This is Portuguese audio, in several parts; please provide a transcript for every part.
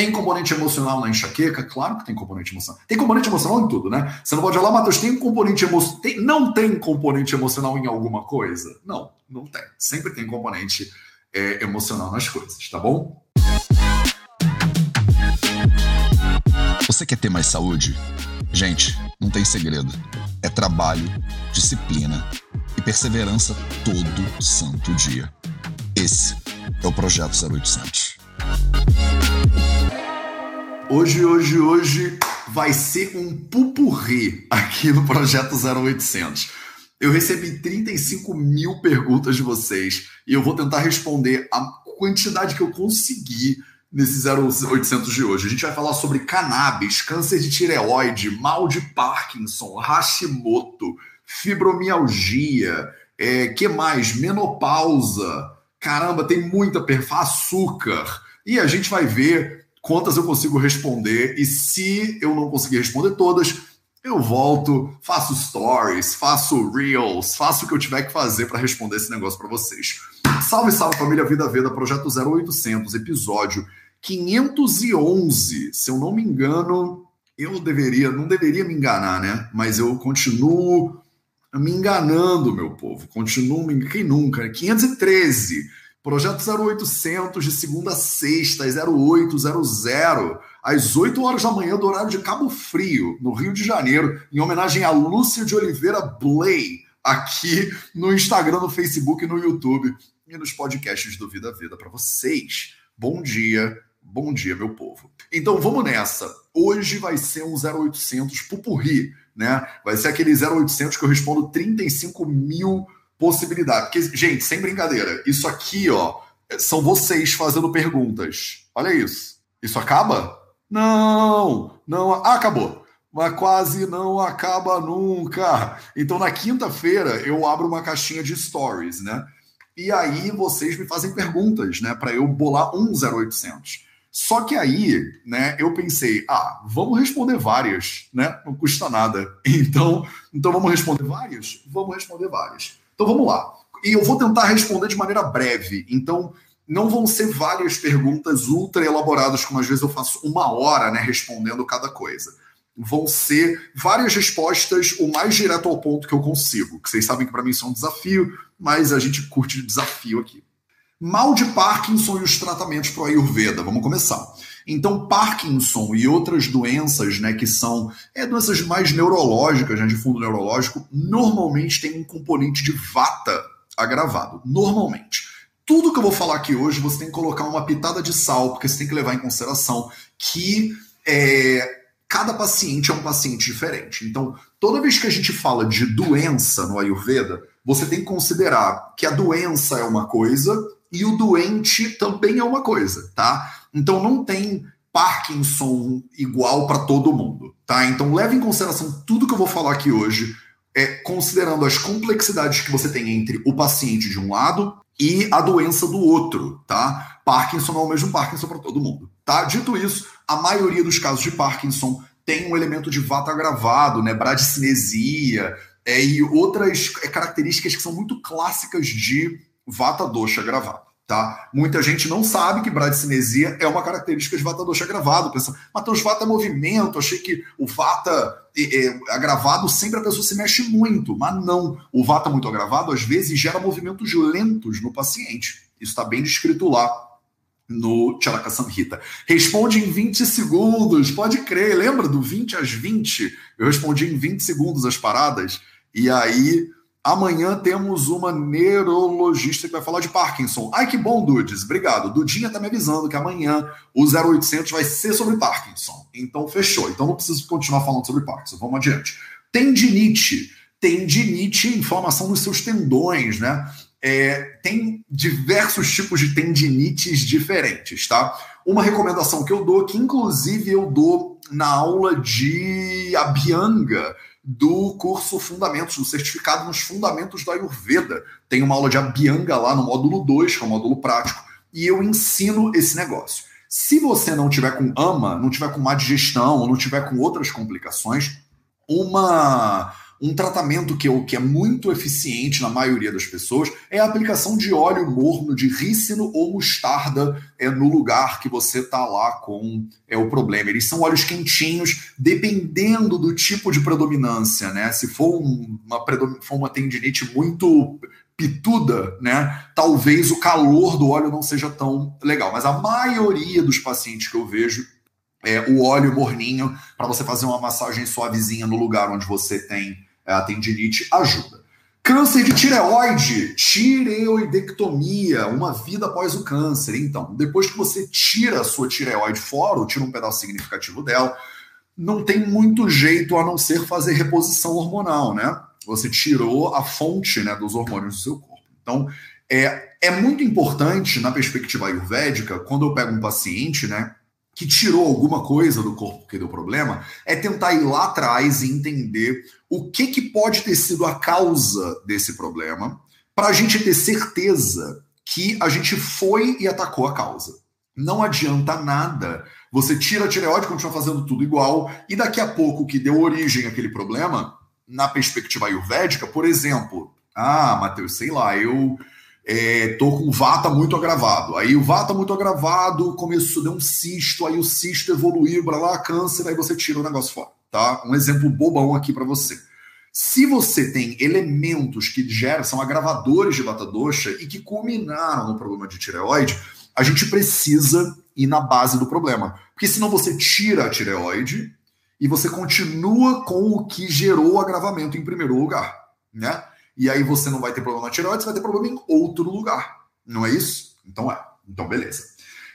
Tem componente emocional na enxaqueca? Claro que tem componente emocional. Tem componente emocional em tudo, né? Você não pode falar, Matheus, tem componente emocional. Não tem componente emocional em alguma coisa? Não, não tem. Sempre tem componente é, emocional nas coisas, tá bom? Você quer ter mais saúde? Gente, não tem segredo. É trabalho, disciplina e perseverança todo santo dia. Esse é o Projeto 0800. Hoje, hoje, hoje vai ser um pupurri aqui no Projeto 0800. Eu recebi 35 mil perguntas de vocês e eu vou tentar responder a quantidade que eu conseguir nesse 0800 de hoje. A gente vai falar sobre cannabis, câncer de tireoide, mal de Parkinson, Hashimoto, fibromialgia, é, que mais? Menopausa. Caramba, tem muita perfa, açúcar. E a gente vai ver quantas eu consigo responder e se eu não conseguir responder todas, eu volto, faço stories, faço reels, faço o que eu tiver que fazer para responder esse negócio para vocês. Salve, salve família Vida Veda, projeto 0800, episódio 511. Se eu não me engano, eu deveria, não deveria me enganar, né? Mas eu continuo me enganando, meu povo. Continuo me quem nunca, 513. Projeto 0800 de segunda a sexta, às 0800, às 8 horas da manhã do horário de Cabo Frio, no Rio de Janeiro, em homenagem a Lúcia de Oliveira Blay, aqui no Instagram, no Facebook, no YouTube e nos podcasts do Vida Vida para vocês. Bom dia, bom dia, meu povo. Então vamos nessa. Hoje vai ser um 0800 pupurri, né? Vai ser aquele 0800 que eu respondo 35 mil possibilidade. Porque, gente, sem brincadeira, isso aqui, ó, são vocês fazendo perguntas. Olha isso. Isso acaba? Não, não. Ah, acabou. Mas quase não acaba nunca. Então, na quinta-feira, eu abro uma caixinha de stories, né? E aí vocês me fazem perguntas, né? Para eu bolar um 0800. Só que aí, né, eu pensei, ah, vamos responder várias, né? Não custa nada. Então, então vamos responder várias? Vamos responder várias. Então vamos lá. E eu vou tentar responder de maneira breve. Então, não vão ser várias perguntas ultra elaboradas, como às vezes eu faço uma hora né, respondendo cada coisa. Vão ser várias respostas o mais direto ao ponto que eu consigo. Que vocês sabem que para mim isso é um desafio, mas a gente curte desafio aqui. Mal de Parkinson e os tratamentos para o Ayurveda. Vamos começar. Então, Parkinson e outras doenças, né, que são é, doenças mais neurológicas, né, de fundo neurológico, normalmente tem um componente de vata agravado. Normalmente. Tudo que eu vou falar aqui hoje, você tem que colocar uma pitada de sal, porque você tem que levar em consideração que é, cada paciente é um paciente diferente. Então, toda vez que a gente fala de doença no Ayurveda, você tem que considerar que a doença é uma coisa e o doente também é uma coisa, tá? Então não tem Parkinson igual para todo mundo, tá? Então leve em consideração tudo que eu vou falar aqui hoje, é, considerando as complexidades que você tem entre o paciente de um lado e a doença do outro, tá? Parkinson não é o mesmo Parkinson para todo mundo, tá? Dito isso, a maioria dos casos de Parkinson tem um elemento de vata agravado, né? Bradicinesia é, e outras é, características que são muito clássicas de vata dosha agravado. Tá? Muita gente não sabe que bradicinesia é uma característica de vata dosha agravado. Pensa, Matheus, vata é movimento, achei que o vata é, é, agravado sempre a pessoa se mexe muito, mas não. O vata muito agravado às vezes gera movimentos lentos no paciente. Isso está bem descrito lá no Charaka Samhita. Responde em 20 segundos, pode crer. Lembra do 20 às 20? Eu respondi em 20 segundos as paradas. E aí Amanhã temos uma neurologista que vai falar de Parkinson. Ai, que bom, Dudes. Obrigado. Dudinha tá me avisando que amanhã o 0800 vai ser sobre Parkinson. Então, fechou. Então, não preciso continuar falando sobre Parkinson. Vamos adiante. Tendinite. Tendinite, inflamação nos seus tendões, né? É, tem diversos tipos de tendinites diferentes, tá? Uma recomendação que eu dou, que inclusive eu dou na aula de Abhyanga, do curso Fundamentos, do certificado nos Fundamentos da Ayurveda. Tem uma aula de Abhyanga lá no módulo 2, que é o módulo prático, e eu ensino esse negócio. Se você não tiver com ama, não tiver com má digestão, ou não tiver com outras complicações, uma Um tratamento que, que é muito eficiente na maioria das pessoas é a aplicação de óleo morno de rícino ou mostarda é, no lugar que você está lá com é, o problema. Eles são óleos quentinhos, dependendo do tipo de predominância, né? Se for uma, for uma tendinite muito pituda, né? Talvez o calor do óleo não seja tão legal. Mas a maioria dos pacientes que eu vejo é o óleo morninho para você fazer uma massagem suavezinha no lugar onde você tem a tendinite ajuda. Câncer de tireoide, tireoidectomia, uma vida após o câncer. Então, depois que você tira a sua tireoide fora, ou tira um pedaço significativo dela, não tem muito jeito a não ser fazer reposição hormonal, né? Você tirou a fonte né, dos hormônios do seu corpo. Então, é, é muito importante, na perspectiva ayurvédica, quando eu pego um paciente, né, que tirou alguma coisa do corpo que deu problema, é tentar ir lá atrás e entender o que, que pode ter sido a causa desse problema, para a gente ter certeza que a gente foi e atacou a causa. Não adianta nada. Você tira a tireoide, continua fazendo tudo igual, e daqui a pouco que deu origem àquele problema, na perspectiva ayurvédica, por exemplo, ah, Matheus, sei lá, eu é, tô com vata muito agravado. Aí o vata muito agravado começou, deu um cisto, aí o cisto evoluiu para lá, câncer, aí você tira o negócio fora, tá? Um exemplo bobão aqui para você. Se você tem elementos que geram, são agravadores de vata dosha e que culminaram no problema de tireoide, a gente precisa ir na base do problema. Porque senão você tira a tireoide e você continua com o que gerou o agravamento em primeiro lugar, né? E aí você não vai ter problema na tireoide, você vai ter problema em outro lugar. Não é isso? Então é. Então, beleza.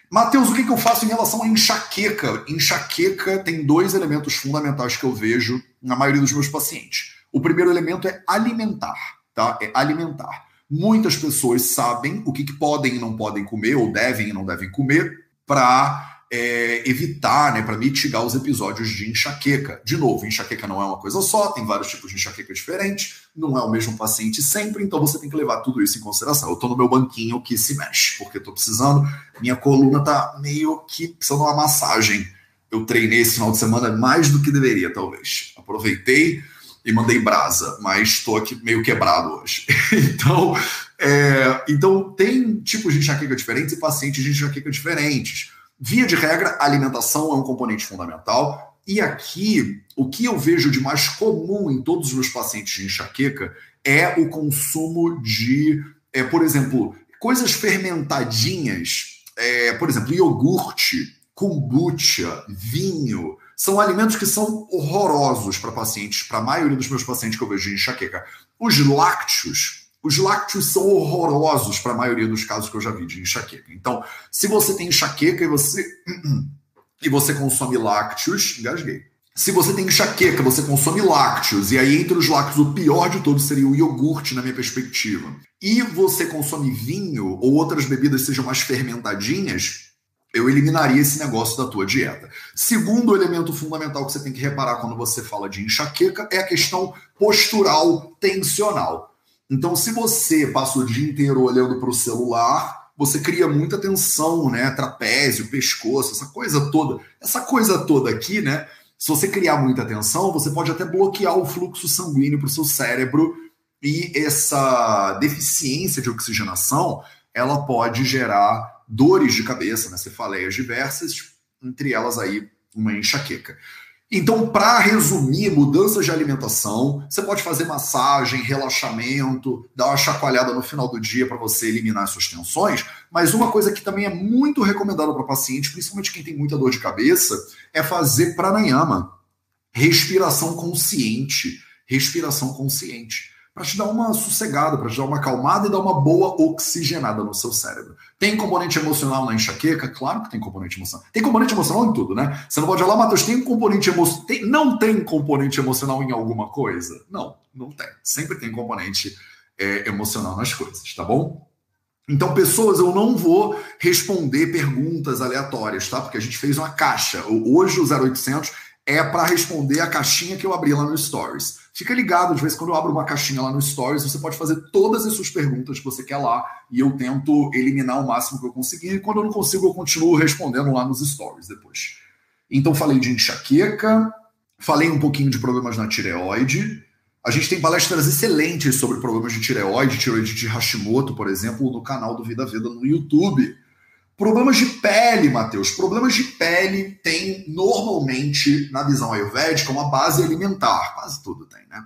Matheus, o que, que eu faço em relação à enxaqueca? Enxaqueca tem dois elementos fundamentais que eu vejo na maioria dos meus pacientes. O primeiro elemento é alimentar, tá? É alimentar. Muitas pessoas sabem o que, que podem e não podem comer, ou devem e não devem comer, para é, evitar, né, para mitigar os episódios de enxaqueca. De novo, enxaqueca não é uma coisa só, tem vários tipos de enxaqueca diferentes, não é o mesmo paciente sempre, então você tem que levar tudo isso em consideração. Eu estou no meu banquinho que se mexe, porque estou precisando, minha coluna está meio que precisando de uma massagem. Eu treinei esse final de semana mais do que deveria, talvez. Aproveitei e mandei brasa, mas estou aqui meio quebrado hoje. então, é, então, tem tipos de enxaqueca diferentes e pacientes de enxaqueca diferentes. Via de regra, alimentação é um componente fundamental. E aqui, o que eu vejo de mais comum em todos os meus pacientes de enxaqueca é o consumo de, é, por exemplo, coisas fermentadinhas, é, por exemplo, iogurte, kombucha, vinho. São alimentos que são horrorosos para pacientes, para a maioria dos meus pacientes que eu vejo de enxaqueca. Os lácteos, os lácteos são horrorosos para a maioria dos casos que eu já vi de enxaqueca. Então, se você tem enxaqueca e você e você consome lácteos, engasguei. Se você tem enxaqueca, você consome lácteos, e aí entre os lácteos o pior de todos seria o iogurte, na minha perspectiva. E você consome vinho ou outras bebidas sejam mais fermentadinhas, eu eliminaria esse negócio da tua dieta. Segundo elemento fundamental que você tem que reparar quando você fala de enxaqueca é a questão postural tensional. Então, se você passa o dia inteiro olhando para o celular, você cria muita tensão, né? Trapézio, pescoço, essa coisa toda. Essa coisa toda aqui, né? Se você criar muita tensão, você pode até bloquear o fluxo sanguíneo para o seu cérebro e essa deficiência de oxigenação, ela pode gerar dores de cabeça, né? cefaleias diversas, entre elas aí uma enxaqueca. Então, para resumir, mudanças de alimentação, você pode fazer massagem, relaxamento, dar uma chacoalhada no final do dia para você eliminar suas tensões. Mas uma coisa que também é muito recomendada para paciente, principalmente quem tem muita dor de cabeça, é fazer pranayama, respiração consciente, respiração consciente para te dar uma sossegada, para te dar uma acalmada e dar uma boa oxigenada no seu cérebro. Tem componente emocional na enxaqueca? Claro que tem componente emocional. Tem componente emocional em tudo, né? Você não pode falar, Matheus, tem componente emocional. Não tem componente emocional em alguma coisa? Não, não tem. Sempre tem componente é, emocional nas coisas, tá bom? Então, pessoas, eu não vou responder perguntas aleatórias, tá? Porque a gente fez uma caixa. Hoje o 0800 é para responder a caixinha que eu abri lá no Stories. Fica ligado, de vez em quando eu abro uma caixinha lá no Stories, você pode fazer todas as suas perguntas que você quer lá e eu tento eliminar o máximo que eu conseguir. E quando eu não consigo, eu continuo respondendo lá nos Stories depois. Então, falei de enxaqueca, falei um pouquinho de problemas na tireoide. A gente tem palestras excelentes sobre problemas de tireoide, tireoide de Hashimoto, por exemplo, no canal do Vida Vida no YouTube. Problemas de pele, Matheus. Problemas de pele tem normalmente, na visão ayurvédica, uma base alimentar. Quase tudo tem, né?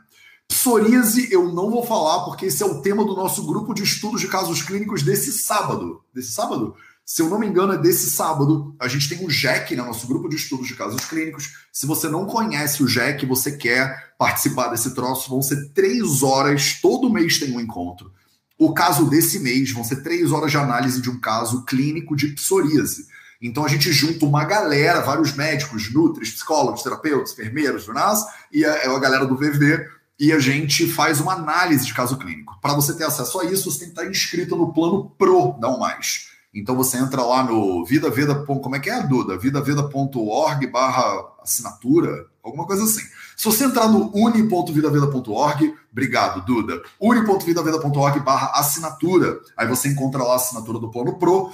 Psoríase eu não vou falar, porque esse é o tema do nosso grupo de estudos de casos clínicos desse sábado. Desse sábado? Se eu não me engano, é desse sábado. A gente tem o JEC, né, nosso grupo de estudos de casos clínicos. Se você não conhece o JEC, você quer participar desse troço, vão ser três horas, todo mês tem um encontro. O caso desse mês vão ser três horas de análise de um caso clínico de psoríase. Então a gente junta uma galera, vários médicos, nutris, psicólogos, terapeutas, enfermeiros, jornais, e a, a galera do VV, e a gente faz uma análise de caso clínico. Para você ter acesso a isso, você tem que estar inscrito no plano Pro da mais. Então você entra lá no vidaveda. Como é que é, Duda? vidaveda.org barra assinatura, alguma coisa assim. Se você entrar no uni.vidaveda.org, obrigado, Duda. uni.vidaveda.org barra assinatura. Aí você encontra lá a assinatura do Plano Pro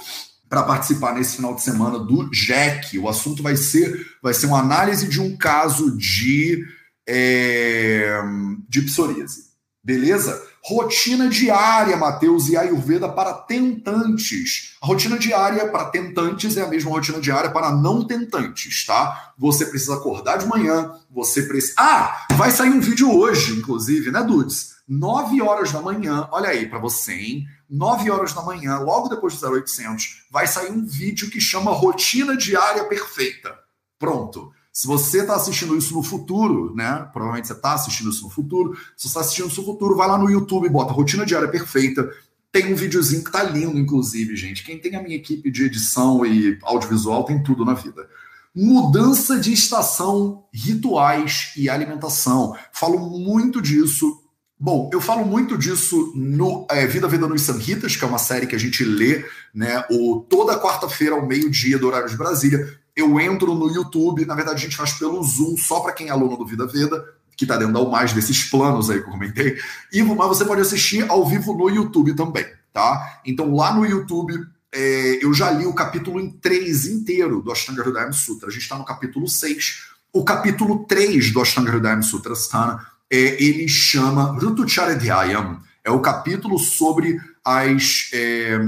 para participar nesse final de semana do JEC. O assunto vai ser, vai ser uma análise de um caso de, é, de psoríase. Beleza? Rotina diária, Matheus, e Ayurveda para tentantes. A rotina diária para tentantes é a mesma rotina diária para não tentantes, tá? Você precisa acordar de manhã, você precisa. Ah! Vai sair um vídeo hoje, inclusive, né, Dudes? 9 horas da manhã, olha aí para você, hein? 9 horas da manhã, logo depois do 0800, vai sair um vídeo que chama Rotina Diária Perfeita. Pronto. Se você está assistindo isso no futuro, né? Provavelmente você está assistindo isso no futuro. Se você está assistindo isso no futuro, vai lá no YouTube, bota Rotina Diária Perfeita. Tem um videozinho que tá lindo, inclusive, gente. Quem tem a minha equipe de edição e audiovisual tem tudo na vida. Mudança de estação, rituais e alimentação. Falo muito disso. Bom, eu falo muito disso no é, Vida Vida nos Samhitas, que é uma série que a gente lê né, o, toda quarta-feira ao meio-dia do horário de Brasília eu entro no YouTube, na verdade a gente faz pelo Zoom, só para quem é aluno do Vida Veda, que está dentro da mais desses planos aí que eu comentei, e, mas você pode assistir ao vivo no YouTube também, tá? Então lá no YouTube é, eu já li o capítulo em três inteiro do Ashtanga Hridayam Sutra, a gente está no capítulo 6, o capítulo 3 do Ashtanga Hridayam Sutra Sthana, é, ele chama Rutucharadhyayam, é o capítulo sobre as, é,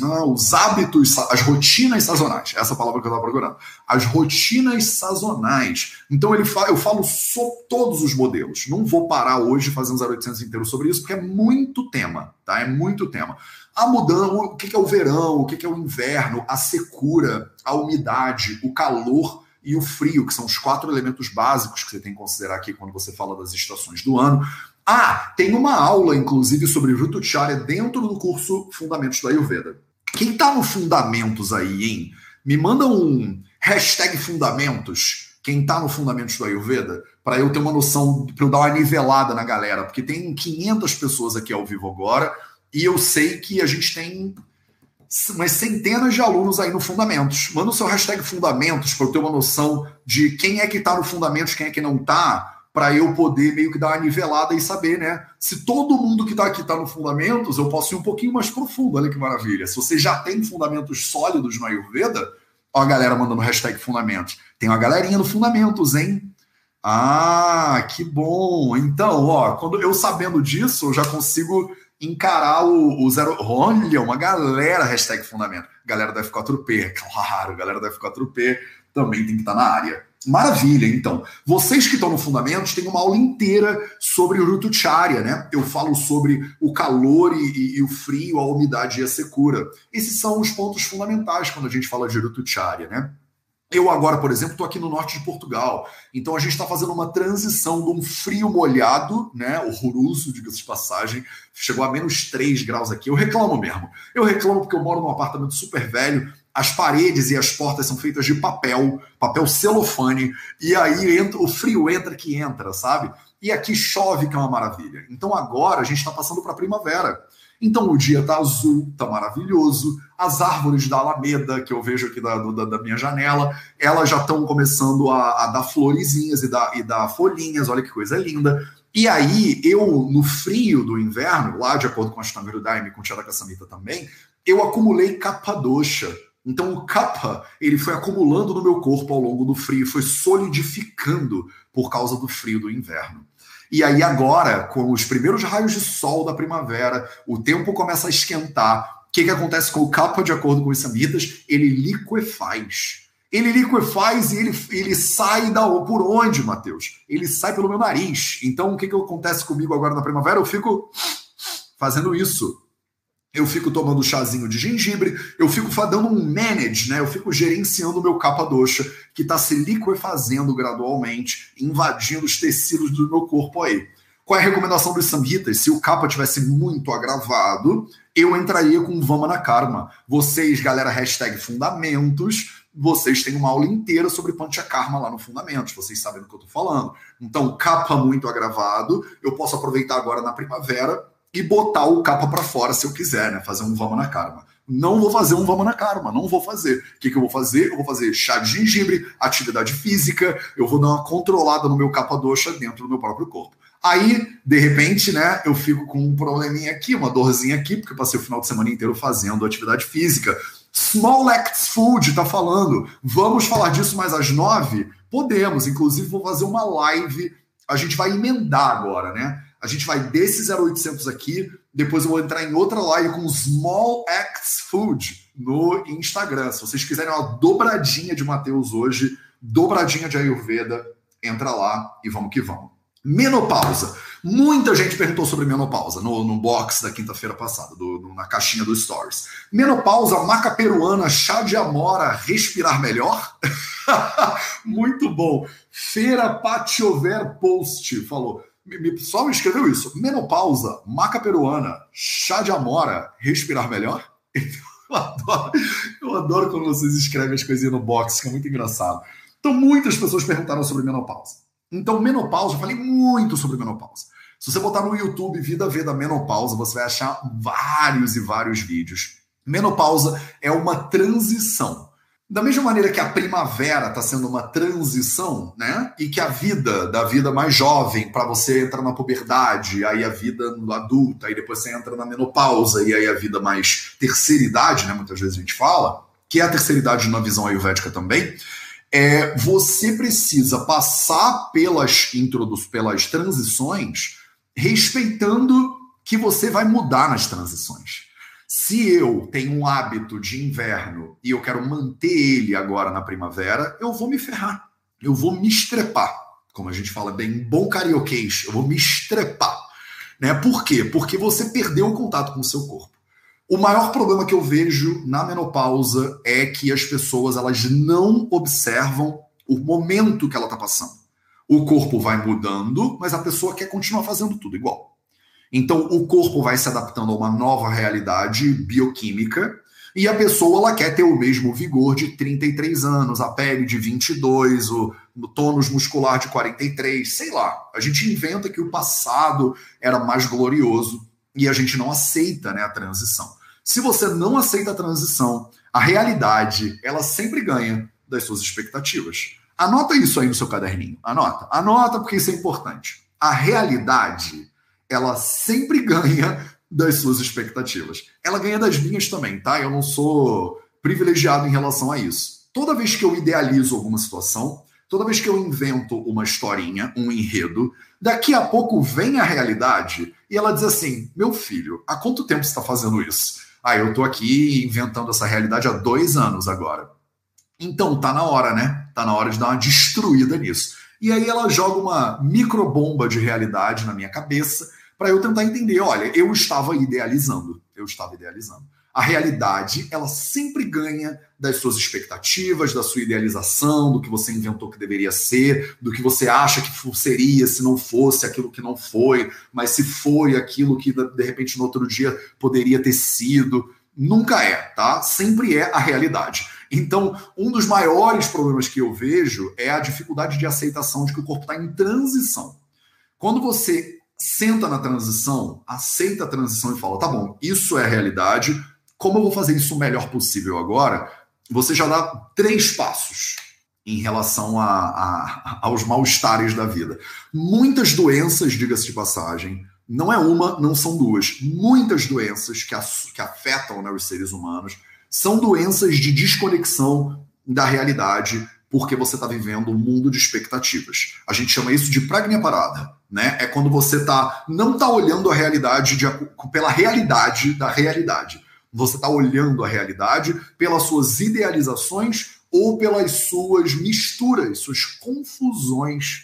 não, os hábitos, as rotinas sazonais. Essa palavra que eu estava procurando. As rotinas sazonais. Então ele eu falo sobre todos os modelos. Não vou parar hoje fazendo 0800 inteiro sobre isso, porque é muito tema, tá? É muito tema. A mudança, o que é o verão, o que é o inverno, a secura, a umidade, o calor e o frio, que são os quatro elementos básicos que você tem que considerar aqui quando você fala das estações do ano. Ah, tem uma aula, inclusive, sobre Ritucharya dentro do curso Fundamentos da Ayurveda. Quem tá no Fundamentos aí, hein? Me manda um hashtag Fundamentos. Quem tá no Fundamentos da Ayurveda, para eu ter uma noção, para eu dar uma nivelada na galera, porque tem 500 pessoas aqui ao vivo agora, e eu sei que a gente tem umas centenas de alunos aí no Fundamentos. Manda o seu hashtag Fundamentos para eu ter uma noção de quem é que está no Fundamentos, quem é que não está, para eu poder meio que dar uma nivelada e saber, né? Se todo mundo que está aqui está no Fundamentos, eu posso ir um pouquinho mais profundo. Olha que maravilha. Se você já tem fundamentos sólidos no Ayurveda, ó a galera mandando hashtag Fundamentos. Tem uma galerinha no Fundamentos, hein? Ah, que bom. Então, ó, quando eu sabendo disso, eu já consigo encarar o, o zero. Olha, uma galera, hashtag fundamento. Galera da F4P, claro, galera da F4P também tem que estar na área. Maravilha, então. Vocês que estão no Fundamentos têm uma aula inteira sobre o Rutucharya, né? Eu falo sobre o calor e, e, e, o frio, a umidade e a secura. Esses são os pontos fundamentais quando a gente fala de Rutucharya, né? Eu agora, por exemplo, estou aqui no norte de Portugal. Então a gente está fazendo uma transição de um frio molhado, né? Horroroso, diga-se de passagem. Chegou a menos 3 graus aqui. Eu reclamo mesmo. Eu reclamo porque eu moro num apartamento super velho as paredes e as portas são feitas de papel, papel celofane, e aí entra, o frio entra que entra, sabe? E aqui chove, que é uma maravilha. Então agora a gente está passando para a primavera. Então o dia tá azul, tá maravilhoso. As árvores da Alameda, que eu vejo aqui da, da, da minha janela, elas já estão começando a, a, dar florezinhas e dar, e dar folhinhas. Olha que coisa linda. E aí, eu, no frio do inverno, lá de acordo com a Shtanga Daime e com Charaka Samhita também, eu acumulei capadosha então o kapha, ele foi acumulando no meu corpo ao longo do frio, foi solidificando por causa do frio do inverno. E aí agora, com os primeiros raios de sol da primavera, o tempo começa a esquentar. O que, que acontece com o capa, de acordo com os samitas? Ele liquefaz. Ele liquefaz e ele, ele sai da por onde, Matheus? Ele sai pelo meu nariz. Então, o que, que acontece comigo agora na primavera? Eu fico fazendo isso eu fico tomando chazinho de gengibre, eu fico dando um manage, né? Eu fico gerenciando o meu capa doxa, que está se liquefazendo gradualmente, invadindo os tecidos do meu corpo aí. Qual é a recomendação dos samhitas? Se o capa tivesse muito agravado, eu entraria com Vamana Karma. Vocês, galera, hashtag fundamentos, vocês têm uma aula inteira sobre Panchakarma lá no Fundamentos, vocês sabem do que eu tô falando. Então, capa muito agravado, eu posso aproveitar agora na primavera e botar o capa para fora se eu quiser, né? Fazer um vamos na karma. Não vou fazer um vamos na karma, não vou fazer. O que, que eu vou fazer? Eu vou fazer chá de gengibre, atividade física, eu vou dar uma controlada no meu capa doxa dentro do meu próprio corpo. Aí, de repente, né, eu fico com um probleminha aqui, uma dorzinha aqui, porque eu passei o final de semana inteiro fazendo atividade física. Small Acts Food tá falando. Vamos falar disso mais às nove? Podemos. Inclusive, vou fazer uma live. A gente vai emendar agora, né? A gente vai desse 0800 aqui, depois eu vou entrar em outra live com Small Acts Food no Instagram. Se vocês quiserem uma dobradinha de Mateus hoje, dobradinha de Ayurveda, entra lá e vamos que vamos. Menopausa. Muita gente perguntou sobre menopausa no, no box da quinta-feira passada, do, no, na caixinha dos stories. Menopausa, maca peruana, chá de amora, respirar melhor? Muito bom. Feira Patiover Post falou só me escreveu isso. Menopausa, maca peruana, chá de amora, respirar melhor? Eu adoro, eu adoro quando vocês escrevem as coisinhas no box, que é muito engraçado. Então, muitas pessoas perguntaram sobre menopausa. Então, menopausa, eu falei muito sobre menopausa. Se você botar no YouTube Vida V da Menopausa, você vai achar vários e vários vídeos. Menopausa é uma transição da mesma maneira que a primavera está sendo uma transição, né? E que a vida, da vida mais jovem, para você entrar na puberdade, aí a vida adulta, aí depois você entra na menopausa, e aí a vida mais terceira idade, né? Muitas vezes a gente fala, que é a terceira idade na visão ayurvédica também. É, você precisa passar pelas pelas transições, respeitando que você vai mudar nas transições. Se eu tenho um hábito de inverno e eu quero manter ele agora na primavera, eu vou me ferrar. Eu vou me estrepar. Como a gente fala bem bom carioquês, eu vou me estrepar. Né? Por quê? Porque você perdeu o contato com o seu corpo. O maior problema que eu vejo na menopausa é que as pessoas elas não observam o momento que ela está passando. O corpo vai mudando, mas a pessoa quer continuar fazendo tudo igual. Então, o corpo vai se adaptando a uma nova realidade bioquímica e a pessoa ela quer ter o mesmo vigor de 33 anos, a pele de 22, o, o tônus muscular de 43, sei lá. A gente inventa que o passado era mais glorioso e a gente não aceita né, a transição. Se você não aceita a transição, a realidade ela sempre ganha das suas expectativas. Anota isso aí no seu caderninho. Anota. Anota porque isso é importante. A realidade ela sempre ganha das suas expectativas. Ela ganha das minhas também, tá? Eu não sou privilegiado em relação a isso. Toda vez que eu idealizo alguma situação, toda vez que eu invento uma historinha, um enredo, daqui a pouco vem a realidade e ela diz assim: meu filho, há quanto tempo você está fazendo isso? Ah, eu estou aqui inventando essa realidade há dois anos agora. Então tá na hora, né? Tá na hora de dar uma destruída nisso. E aí ela joga uma microbomba de realidade na minha cabeça para eu tentar entender, olha, eu estava idealizando, eu estava idealizando. A realidade, ela sempre ganha das suas expectativas, da sua idealização, do que você inventou que deveria ser, do que você acha que seria se não fosse aquilo que não foi, mas se foi aquilo que de repente no outro dia poderia ter sido. Nunca é, tá? Sempre é a realidade. Então, um dos maiores problemas que eu vejo é a dificuldade de aceitação de que o corpo está em transição. Quando você senta na transição, aceita a transição e fala: tá bom, isso é a realidade, como eu vou fazer isso o melhor possível agora? Você já dá três passos em relação a, a, aos mal-estares da vida. Muitas doenças, diga-se de passagem, não é uma, não são duas. Muitas doenças que, que afetam né, os seres humanos são doenças de desconexão da realidade porque você está vivendo um mundo de expectativas. A gente chama isso de pragnia parada, né? É quando você tá não está olhando a realidade de, pela realidade da realidade. Você está olhando a realidade pelas suas idealizações ou pelas suas misturas, suas confusões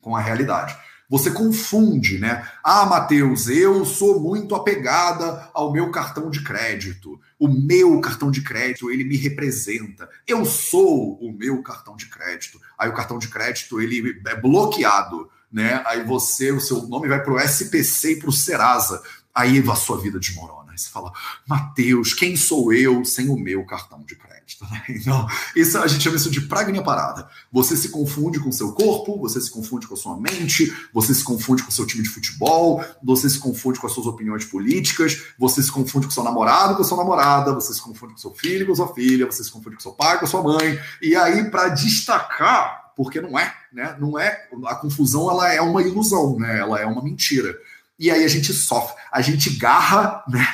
com a realidade. Você confunde, né? Ah, Matheus, eu sou muito apegada ao meu cartão de crédito. O meu cartão de crédito, ele me representa. Eu sou o meu cartão de crédito. Aí o cartão de crédito, ele é bloqueado, né? Aí você, o seu nome vai para o SPC e para o Serasa. Aí a sua vida desmorona. Aí você fala, Matheus, quem sou eu sem o meu cartão de crédito? Então, isso, a gente chama isso de pragnia parada. Você se confunde com seu corpo, você se confunde com a sua mente, você se confunde com seu time de futebol, você se confunde com as suas opiniões políticas, você se confunde com seu namorado, com sua namorada, você se confunde com seu filho, com sua filha, você se confunde com seu pai, com sua mãe. E aí, para destacar, porque não é, né? Não é. A confusão ela é uma ilusão, né? Ela é uma mentira. E aí a gente sofre, a gente garra, né?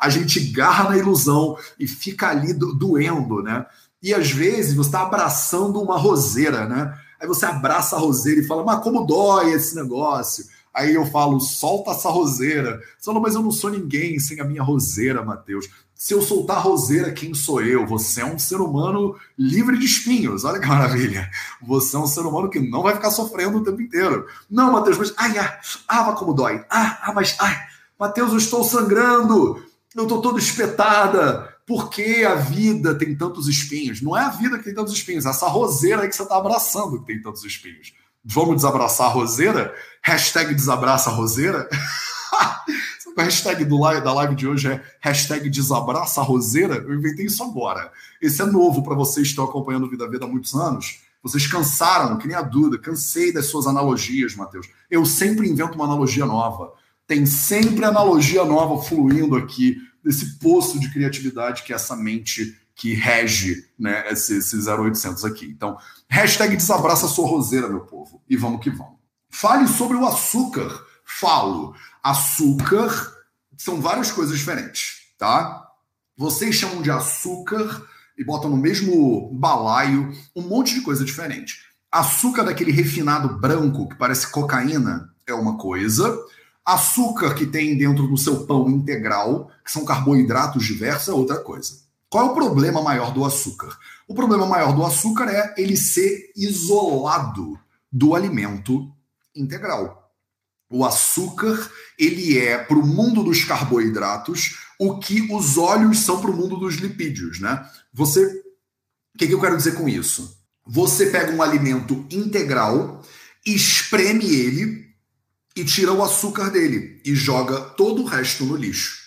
A gente garra na ilusão e fica ali doendo, né? E às vezes você está abraçando uma roseira, né? Aí você abraça a roseira e fala, mas como dói esse negócio? Aí eu falo, solta essa roseira. Você fala, mas eu não sou ninguém sem a minha roseira, Mateus. Se eu soltar a roseira, quem sou eu? Você é um ser humano livre de espinhos. Olha que maravilha. Você é um ser humano que não vai ficar sofrendo o tempo inteiro. Não, Mateus, mas ai, ai, ah, mas como dói. Ah, ah, mas ai, Mateus, eu estou sangrando, eu estou toda espetada. Por que a vida tem tantos espinhos? Não é a vida que tem tantos espinhos, é essa roseira aí que você está abraçando que tem tantos espinhos. Vamos desabraçar a roseira? Hashtag desabraça a roseira? a hashtag do live, da live de hoje é hashtag desabraça a roseira? Eu inventei isso agora. Esse é novo para vocês que estão acompanhando o Vida Vida há muitos anos. Vocês cansaram, que nem a Duda. Cansei das suas analogias, Matheus. Eu sempre invento uma analogia nova. Tem sempre analogia nova fluindo aqui desse poço de criatividade que é essa mente que rege né, esse, esse 0800 aqui. Então, hashtag desabraça sua roseira, meu povo. E vamos que vamos. Fale sobre o açúcar. Falo. Açúcar são várias coisas diferentes, tá? Vocês chamam de açúcar e botam no mesmo balaio um monte de coisa diferente. Açúcar daquele refinado branco que parece cocaína é uma coisa. Açúcar que tem dentro do seu pão integral, que são carboidratos diversos, é outra coisa. Qual é o problema maior do açúcar? O problema maior do açúcar é ele ser isolado do alimento integral. O açúcar, ele é para o mundo dos carboidratos o que os óleos são para o mundo dos lipídios, né? Você, o que, que eu quero dizer com isso? Você pega um alimento integral, espreme ele e tira o açúcar dele e joga todo o resto no lixo.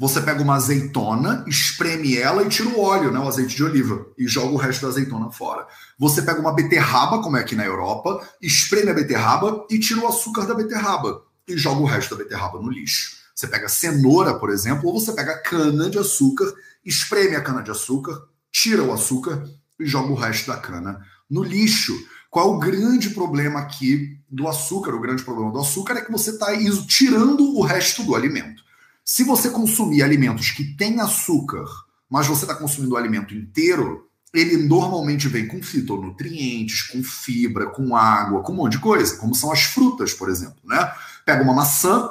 Você pega uma azeitona, espreme ela e tira o óleo, né, o azeite de oliva, e joga o resto da azeitona fora. Você pega uma beterraba, como é aqui na Europa, espreme a beterraba e tira o açúcar da beterraba e joga o resto da beterraba no lixo. Você pega cenoura, por exemplo, ou você pega cana de açúcar, espreme a cana de açúcar, tira o açúcar e joga o resto da cana no lixo. Qual é o grande problema aqui do açúcar? O grande problema do açúcar é que você está tirando o resto do alimento. Se você consumir alimentos que têm açúcar, mas você está consumindo o alimento inteiro, ele normalmente vem com fitonutrientes, com fibra, com água, com um monte de coisa, como são as frutas, por exemplo, né? Pega uma maçã,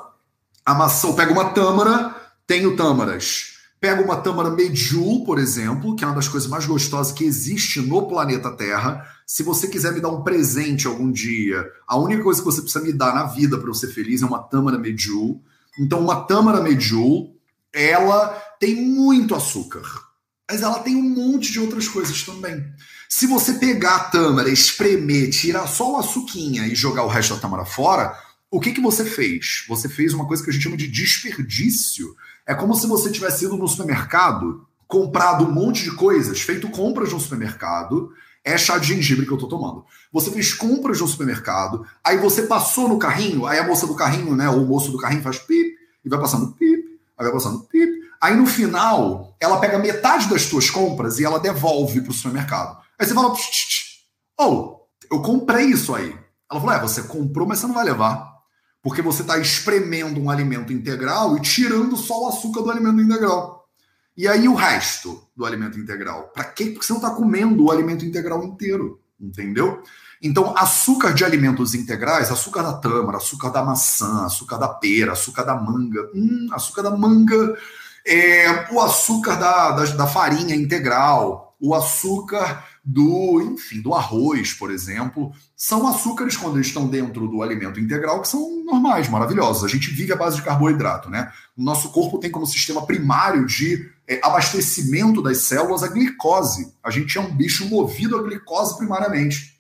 a maçã, pega uma tâmara, tenho tâmaras. Pega uma tâmara medjool, por exemplo, que é uma das coisas mais gostosas que existe no planeta Terra. Se você quiser me dar um presente algum dia, a única coisa que você precisa me dar na vida para eu ser feliz é uma tâmara medjool. Então, uma tâmara medjool, ela tem muito açúcar, mas ela tem um monte de outras coisas também. Se você pegar a tâmara, espremer, tirar só o açuquinha e jogar o resto da tâmara fora, o que, que você fez? Você fez uma coisa que a gente chama de desperdício. É como se você tivesse ido no supermercado, comprado um monte de coisas, feito compras no supermercado, é chá de gengibre que eu tô tomando. Você fez compras no supermercado, aí você passou no carrinho, aí a moça do carrinho, né, ou o moço do carrinho faz pip, e vai passando pip, aí vai passando pip. Aí no final, ela pega metade das suas compras e ela devolve pro supermercado. Aí você fala, oh, eu comprei isso aí. Ela falou, é, você comprou, mas você não vai levar. Porque você está espremendo um alimento integral e tirando só o açúcar do alimento integral. E aí o resto do alimento integral? Para quê? Porque você não está comendo o alimento integral inteiro, entendeu? Então, açúcar de alimentos integrais, açúcar da tâmara, açúcar da maçã, açúcar da pera, açúcar da manga, hum, açúcar da manga, é, o açúcar da, da, da farinha integral, o açúcar do, enfim, do arroz, por exemplo, são açúcares quando eles estão dentro do alimento integral que são normais, maravilhosos. A gente vive à base de carboidrato, né? O nosso corpo tem como sistema primário de é, abastecimento das células a glicose. A gente é um bicho movido a glicose primariamente.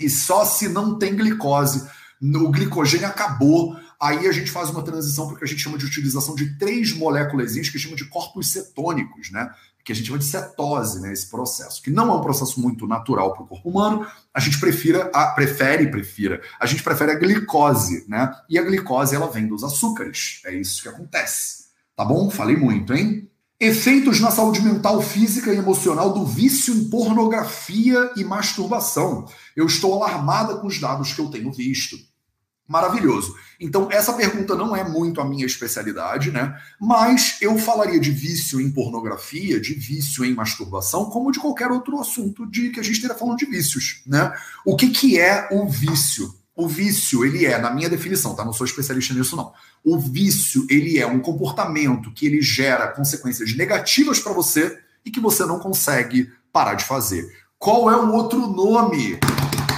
E só se não tem glicose, o glicogênio acabou, aí a gente faz uma transição para o que a gente chama de utilização de três moléculas que chama de corpos cetônicos, né? Que a gente chama de cetose, né, esse processo, que não é um processo muito natural para o corpo humano, a gente prefira, a, prefere, prefira, a gente prefere a glicose, né? E a glicose ela vem dos açúcares, é isso que acontece. Tá bom? Falei muito, hein? Efeitos na saúde mental, física e emocional do vício em pornografia e masturbação. Eu estou alarmada com os dados que eu tenho visto. Maravilhoso. Então, essa pergunta não é muito a minha especialidade, né? Mas eu falaria de vício em pornografia, de vício em masturbação, como de qualquer outro assunto de que a gente esteja falando de vícios, né? O que, que é o vício? O vício, ele é, na minha definição, tá? Não sou especialista nisso, não. O vício, ele é um comportamento que ele gera consequências negativas para você e que você não consegue parar de fazer. Qual é o outro nome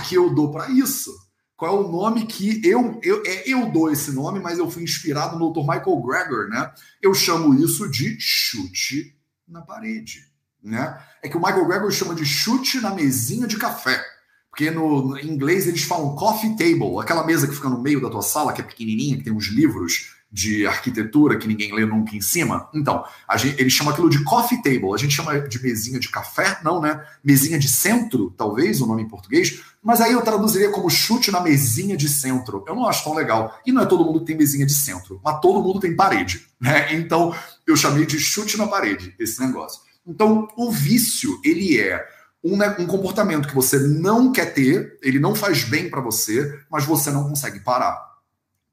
que eu dou para isso? Qual é o nome que eu, eu, é, eu dou esse nome, mas eu fui inspirado no Dr. Michael Greger, né? Eu chamo isso de chute na parede, né? É que o Michael Greger chama de chute na mesinha de café. Porque no, no, inglês eles falam coffee table, aquela mesa que fica no meio da tua sala, que é pequenininha, que tem uns livros de arquitetura que ninguém lê nunca em cima. Então, a gente, ele chama aquilo de coffee table. A gente chama de mesinha de café, não, né? Mesinha de centro, talvez, o nome em português. Mas aí eu traduziria como chute na mesinha de centro. Eu não acho tão legal. E não é todo mundo que tem mesinha de centro, mas todo mundo tem parede, né? Então, eu chamei de chute na parede esse negócio. Então, o vício, ele é um, né, um comportamento que você não quer ter, ele não faz bem para você, mas você não consegue parar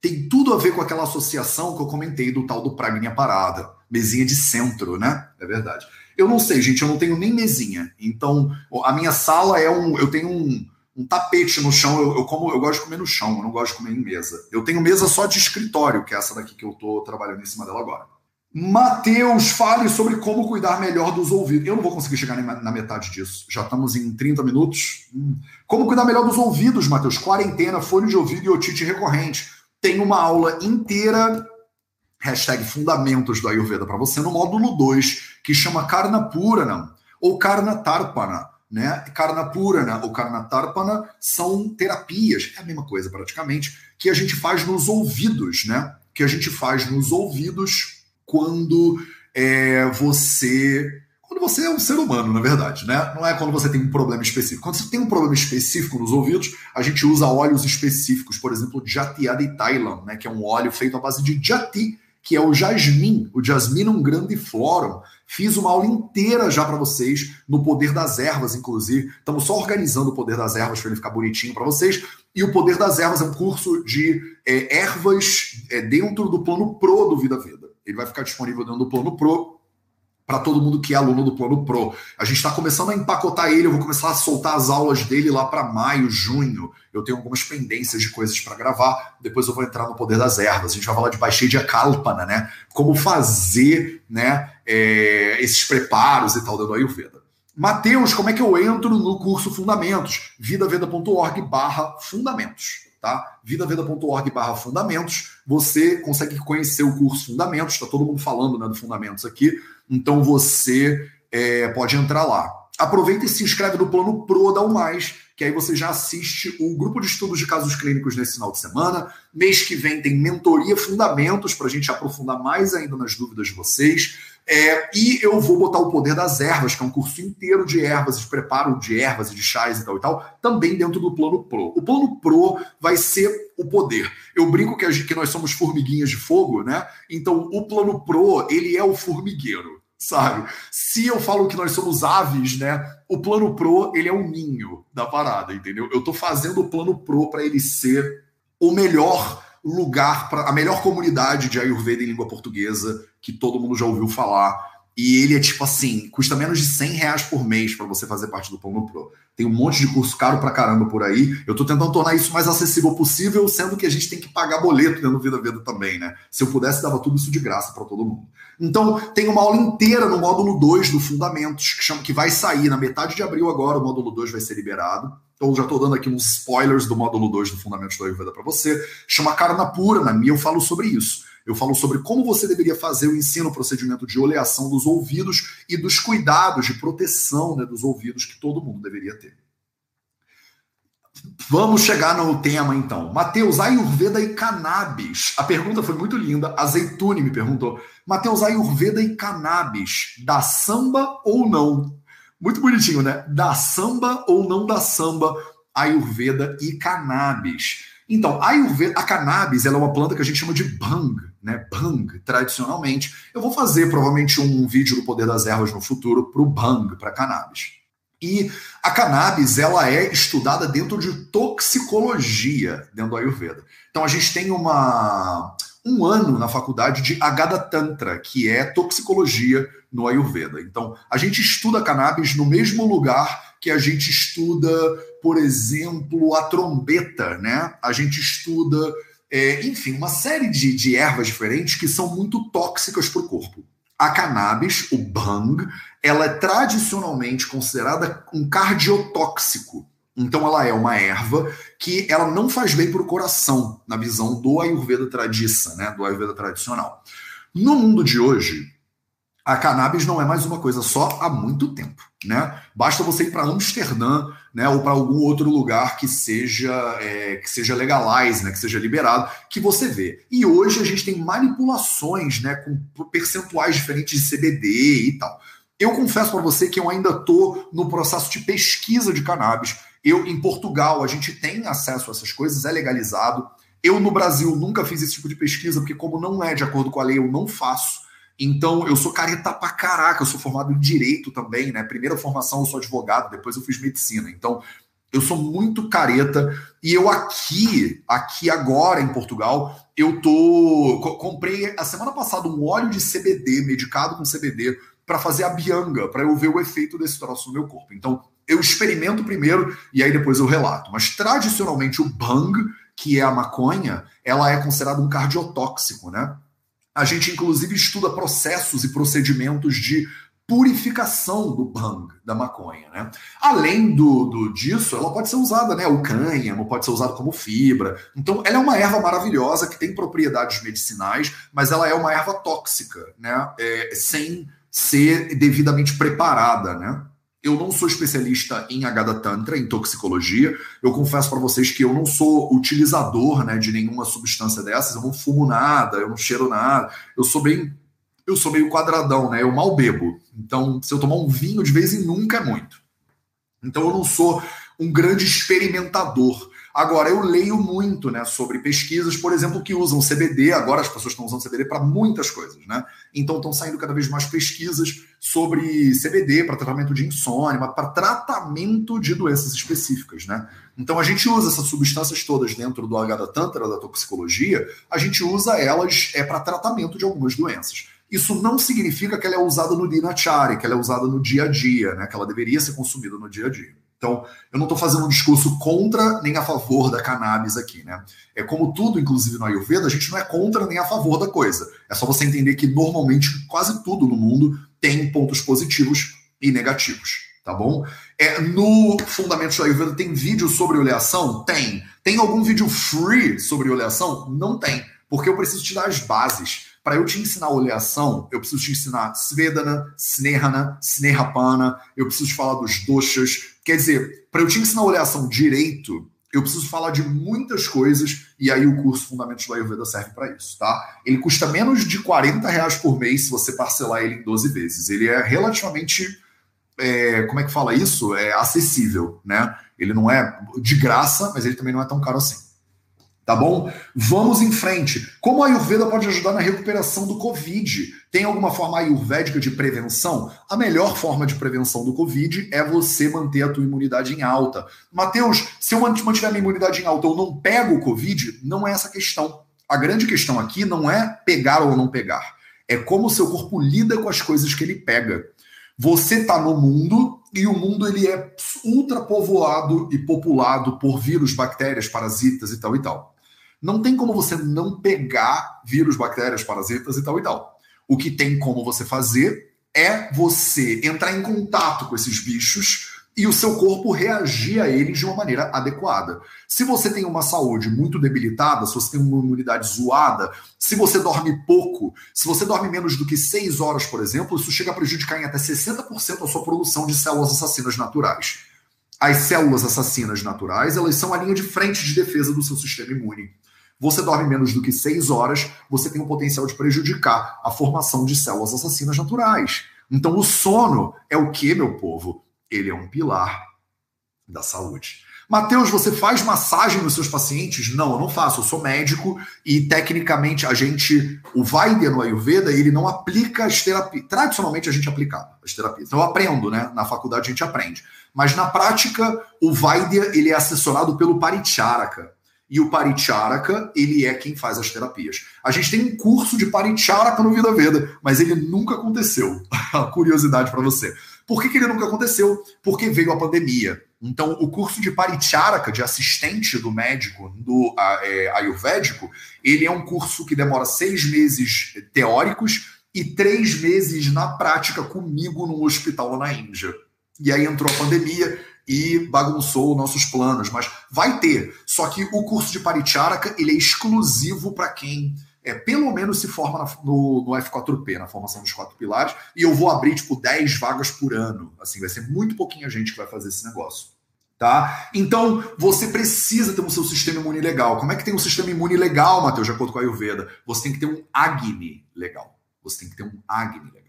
tem tudo a ver com aquela associação que eu comentei do tal do Pragnia Parada, mesinha de centro, né? É verdade. Eu não sei, gente, eu não tenho nem mesinha. Então, a minha sala é um. Eu tenho um, um tapete no chão. Eu, eu, como, eu gosto de comer no chão, eu não gosto de comer em mesa. Eu tenho mesa só de escritório, que é essa daqui que eu tô trabalhando em cima dela agora. Mateus, fale sobre como cuidar melhor dos ouvidos. Eu não vou conseguir chegar na metade disso. Já estamos em 30 minutos. Hum. Como cuidar melhor dos ouvidos, Mateus? Quarentena, folha de ouvido e otite recorrente tem uma aula inteira, hashtag Fundamentos do Ayurveda para você, no módulo 2, que chama Karna Purana ou Karna Tarpana. Né? Karna Purana ou Karna Tarpana são terapias, é a mesma coisa praticamente, que a gente faz nos ouvidos, né? Que a gente faz nos ouvidos quando é, você você é um ser humano, na verdade, né? Não é quando você tem um problema específico. Quando você tem um problema específico nos ouvidos, a gente usa óleos específicos, por exemplo, Jatiá de Thailand, né? Que é um óleo feito à base de Jati, que é o jasmim, o Jasminum grandiflorum. Fiz uma aula inteira já para vocês no Poder das Ervas, inclusive. Estamos só organizando o Poder das Ervas para ele ficar bonitinho para vocês. E o Poder das Ervas é um curso de é, ervas é, dentro do plano Pro do Vida Vida. Ele vai ficar disponível dentro do plano Pro para todo mundo que é aluno do Plano Pro. A gente está começando a empacotar ele, eu vou começar a soltar as aulas dele lá para maio, junho. Eu tenho algumas pendências de coisas para gravar, depois eu vou entrar no Poder das Ervas. A gente vai falar de Baixedia Kalpana, né? Como fazer né, é, esses preparos e tal dentro do Ayurveda. Mateus, como é que eu entro no curso Fundamentos? vidaveda.org barra Fundamentos tá? vidaveda.org barra fundamentos, você consegue conhecer o curso Fundamentos, está todo mundo falando né, do Fundamentos aqui, então você é, pode entrar lá. Aproveita e se inscreve no plano Pro da Mais, que aí você já assiste o grupo de estudos de casos clínicos nesse final de semana. Mês que vem tem mentoria fundamentos para a gente aprofundar mais ainda nas dúvidas de vocês. É, e eu vou botar o poder das ervas, que é um curso inteiro de ervas, de preparo de ervas e de chás e tal e tal, também dentro do plano Pro. O plano Pro vai ser o poder. Eu brinco que, a, que nós somos formiguinhas de fogo, né? Então o plano Pro, ele é o formigueiro sabe? Se eu falo que nós somos aves, né? O plano pro, ele é o ninho da parada, entendeu? Eu tô fazendo o plano pro para ele ser o melhor lugar para a melhor comunidade de Ayurveda em língua portuguesa que todo mundo já ouviu falar E ele é tipo assim, custa menos de 100 reais por mês para você fazer parte do Plano Pro. Tem um monte de curso caro pra caramba por aí. Eu tô tentando tornar isso mais acessível possível, sendo que a gente tem que pagar boleto dentro do Vida Vida também, né? Se eu pudesse, dava tudo isso de graça para todo mundo. Então, tem uma aula inteira no módulo 2 do Fundamentos, que chama que vai sair na metade de abril agora, o módulo 2 vai ser liberado. Então, já estou dando aqui uns spoilers do módulo 2 do Fundamentos da Ayurveda para você. Chama Karna Pura, na minha eu falo sobre isso. Eu falo sobre como você deveria fazer o ensino, o procedimento de oleação dos ouvidos e dos cuidados de proteção né, dos ouvidos que todo mundo deveria ter. Vamos chegar no tema então. Mateus, Ayurveda e cannabis. A pergunta foi muito linda. Azeitune me perguntou. Mateus, Ayurveda e cannabis, dá samba ou não? Muito bonitinho, né? Da samba ou não da samba, Ayurveda e cannabis. Então, a Ayurveda, a cannabis, ela é uma planta que a gente chama de bang, né? Bang, tradicionalmente. Eu vou fazer provavelmente um vídeo do Poder das Ervas no futuro para o bang, para cannabis. E a cannabis, ela é estudada dentro de toxicologia, dentro do Ayurveda. Então, a gente tem uma um ano na faculdade de Agada Tantra, que é toxicologia no Ayurveda. Então, a gente estuda cannabis no mesmo lugar que a gente estuda, por exemplo, a trombeta, né? A gente estuda, é, enfim, uma série de, de ervas diferentes que são muito tóxicas para o corpo. A cannabis, o bang, ela é tradicionalmente considerada um cardiotóxico. Então ela é uma erva que ela não faz bem para o coração, na visão do Ayurveda tradiça, né, do Ayurveda tradicional. No mundo de hoje, a cannabis não é mais uma coisa só há muito tempo, né? Basta você ir para Amsterdã, né, ou para algum outro lugar que seja é, que seja legalize, né, que seja liberado, que você vê. E hoje a gente tem manipulações, né, com percentuais diferentes de CBD e tal. Eu confesso para você que eu ainda estou no processo de pesquisa de cannabis. Eu, em Portugal, a gente tem acesso a essas coisas, é legalizado. Eu, no Brasil, nunca fiz esse tipo de pesquisa, porque, como não é de acordo com a lei, eu não faço. Então, eu sou careta pra caraca, eu sou formado em direito também, né? Primeira formação, eu sou advogado, depois eu fiz medicina. Então, eu sou muito careta e eu aqui, aqui agora em Portugal, eu tô comprei a semana passada um óleo de CBD, medicado com CBD, para fazer a bianga, para eu ver o efeito desse troço no meu corpo. Então, eu experimento primeiro e aí depois eu relato. Mas tradicionalmente o bang, que é a maconha, ela é considerada um cardiotóxico, né? A gente inclusive estuda processos e procedimentos de purificação do bang, da maconha, né? Além do, do, disso, ela pode ser usada, né? O cânhamo pode ser usado como fibra. Então, ela é uma erva maravilhosa que tem propriedades medicinais, mas ela é uma erva tóxica, né? É, sem ser devidamente preparada, né? Eu não sou especialista em Agada Tantra, em toxicologia. Eu confesso para vocês que eu não sou utilizador né, de nenhuma substância dessas. Eu não fumo nada, eu não cheiro nada. Eu sou bem. Eu sou meio quadradão, né? Eu mal bebo. Então, se eu tomar um vinho de vez em nunca é muito. Então, eu não sou um grande experimentador. Agora, eu leio muito né, sobre pesquisas, por exemplo, que usam CBD. Agora as pessoas estão usando CBD para muitas coisas, né? Então estão saindo cada vez mais pesquisas sobre CBD para tratamento de insônia, para tratamento de doenças específicas, né? Então a gente usa essas substâncias todas dentro do Agada Tantra, da toxicologia, a gente usa elas é, para tratamento de algumas doenças. Isso não significa que ela é usada no dinachari, que ela é usada no dia a dia, né? Que ela deveria ser consumida no dia a dia. Então, eu não estou fazendo um discurso contra nem a favor da cannabis aqui, né? É como tudo, inclusive no Ayurveda, a gente não é contra nem a favor da coisa. É só você entender que normalmente quase tudo no mundo tem pontos positivos e negativos, tá bom? É, no Fundamentos do Ayurveda tem vídeo sobre oleação? Tem. Tem algum vídeo free sobre oleação? Não tem. Porque eu preciso te dar as bases. Para eu te ensinar oleação, eu preciso te ensinar Svedana, Snehana, Snehapana, eu preciso te falar dos doshas, Quer dizer, para eu te ensinar oleação direito, eu preciso falar de muitas coisas e aí o curso Fundamentos do Ayurveda serve para isso, tá? Ele custa menos de 40 reais por mês se você parcelar ele em 12 vezes. Ele é relativamente, é, como é que fala isso? É acessível, né? Ele não é de graça, mas ele também não é tão caro assim. Tá bom? Vamos em frente. Como a Ayurveda pode ajudar na recuperação do Covid? Tem alguma forma ayurvédica de prevenção? A melhor forma de prevenção do Covid é você manter a tua imunidade em alta. Mateus, se eu mantiver minha imunidade em alta, eu não pego o Covid? Não é essa a questão. A grande questão aqui não é pegar ou não pegar. É como o seu corpo lida com as coisas que ele pega. Você está no mundo e o mundo ele é ultra povoado e populado por vírus, bactérias, parasitas e tal e tal. Não tem como você não pegar vírus, bactérias, parasitas e tal e tal. O que tem como você fazer é você entrar em contato com esses bichos e o seu corpo reagir a eles de uma maneira adequada. Se você tem uma saúde muito debilitada, se você tem uma imunidade zoada, se você dorme pouco, se você dorme menos do que 6 horas, por exemplo, isso chega a prejudicar em até 60% a sua produção de células assassinas naturais. As células assassinas naturais, elas são a linha de frente de defesa do seu sistema imune. Você dorme menos do que 6 horas, você tem o potencial de prejudicar a formação de células assassinas naturais. Então, o sono é o que, meu povo? ele é um pilar da saúde. Mateus, você faz massagem nos seus pacientes? Não, eu não faço. Eu sou médico e tecnicamente a gente, o Vaidya no Ayurveda, ele não aplica as terapias. Tradicionalmente a gente aplicava as terapias. Então eu aprendo, né? Na faculdade a gente aprende. Mas na prática, o Vaidya ele é assessorado pelo Paricharaka. E o Paricharaka, ele é quem faz as terapias. A gente tem um curso de Paricharaka no Vida Veda, mas ele nunca aconteceu. Curiosidade para você. Por que, que ele nunca aconteceu? Porque veio a pandemia. Então, o curso de Paricharaka, de assistente do médico, do é, ayurvédico, ele é um curso que demora seis meses teóricos e três meses na prática comigo no hospital lá na Índia. E aí entrou a pandemia e bagunçou nossos planos, mas vai ter. Só que o curso de Paricharaka, ele é exclusivo para quem é, pelo menos se forma na, no, no, F4P, na formação dos quatro pilares, e eu vou abrir, tipo, 10 vagas por ano. Assim, vai ser muito pouquinha gente que vai fazer esse negócio. Tá? Então, você precisa ter um seu sistema imune legal. Como é que tem um sistema imune legal, Matheus, de acordo com a Ayurveda? Você tem que ter um Agni legal. Você tem que ter um Agni legal.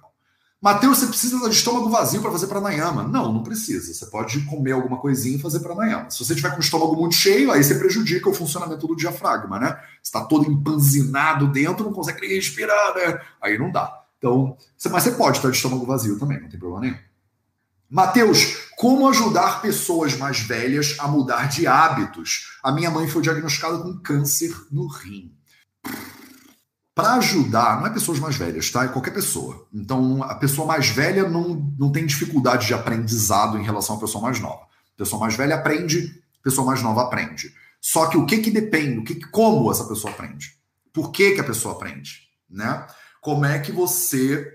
Mateus, você precisa de estômago vazio para fazer pranayama? Não, não precisa. Você pode comer alguma coisinha e fazer pranayama. Se você tiver com o estômago muito cheio, aí você prejudica o funcionamento do diafragma, né? está todo empanzinado dentro, não consegue respirar, né? Aí não dá. Então, mas você pode estar de estômago vazio também, não tem problema nenhum. Mateus, como ajudar pessoas mais velhas a mudar de hábitos? A minha mãe foi diagnosticada com câncer no rim para ajudar, não é pessoas mais velhas, tá? É qualquer pessoa. Então, a pessoa mais velha não, não tem dificuldade de aprendizado em relação à pessoa mais nova. Pessoa mais velha aprende, pessoa mais nova aprende. Só que o que que depende, o que, como essa pessoa aprende? Por que, que a pessoa aprende? Né? Como é que você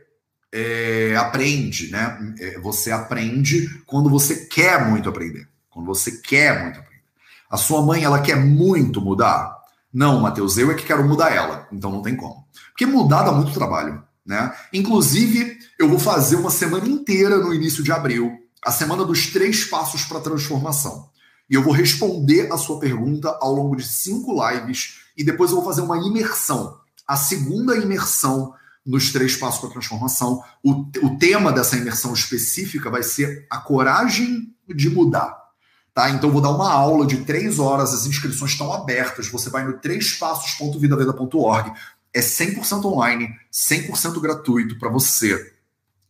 é, aprende, né? É, você aprende quando você quer muito aprender. Quando você quer muito aprender. A sua mãe, ela quer muito mudar? Não, Matheus, eu é que quero mudar ela, então não tem como. Porque mudar dá muito trabalho, né? Inclusive, eu vou fazer uma semana inteira no início de abril, a semana dos três passos para a transformação. E eu vou responder a sua pergunta ao longo de cinco lives e depois eu vou fazer uma imersão. A segunda imersão nos três passos para a transformação. O, o tema dessa imersão específica vai ser a coragem de mudar. Tá? Então, vou dar uma aula de três horas, as inscrições estão abertas. Você vai no trêspassos.vidaveda.org. É 100% online, 100% gratuito para você.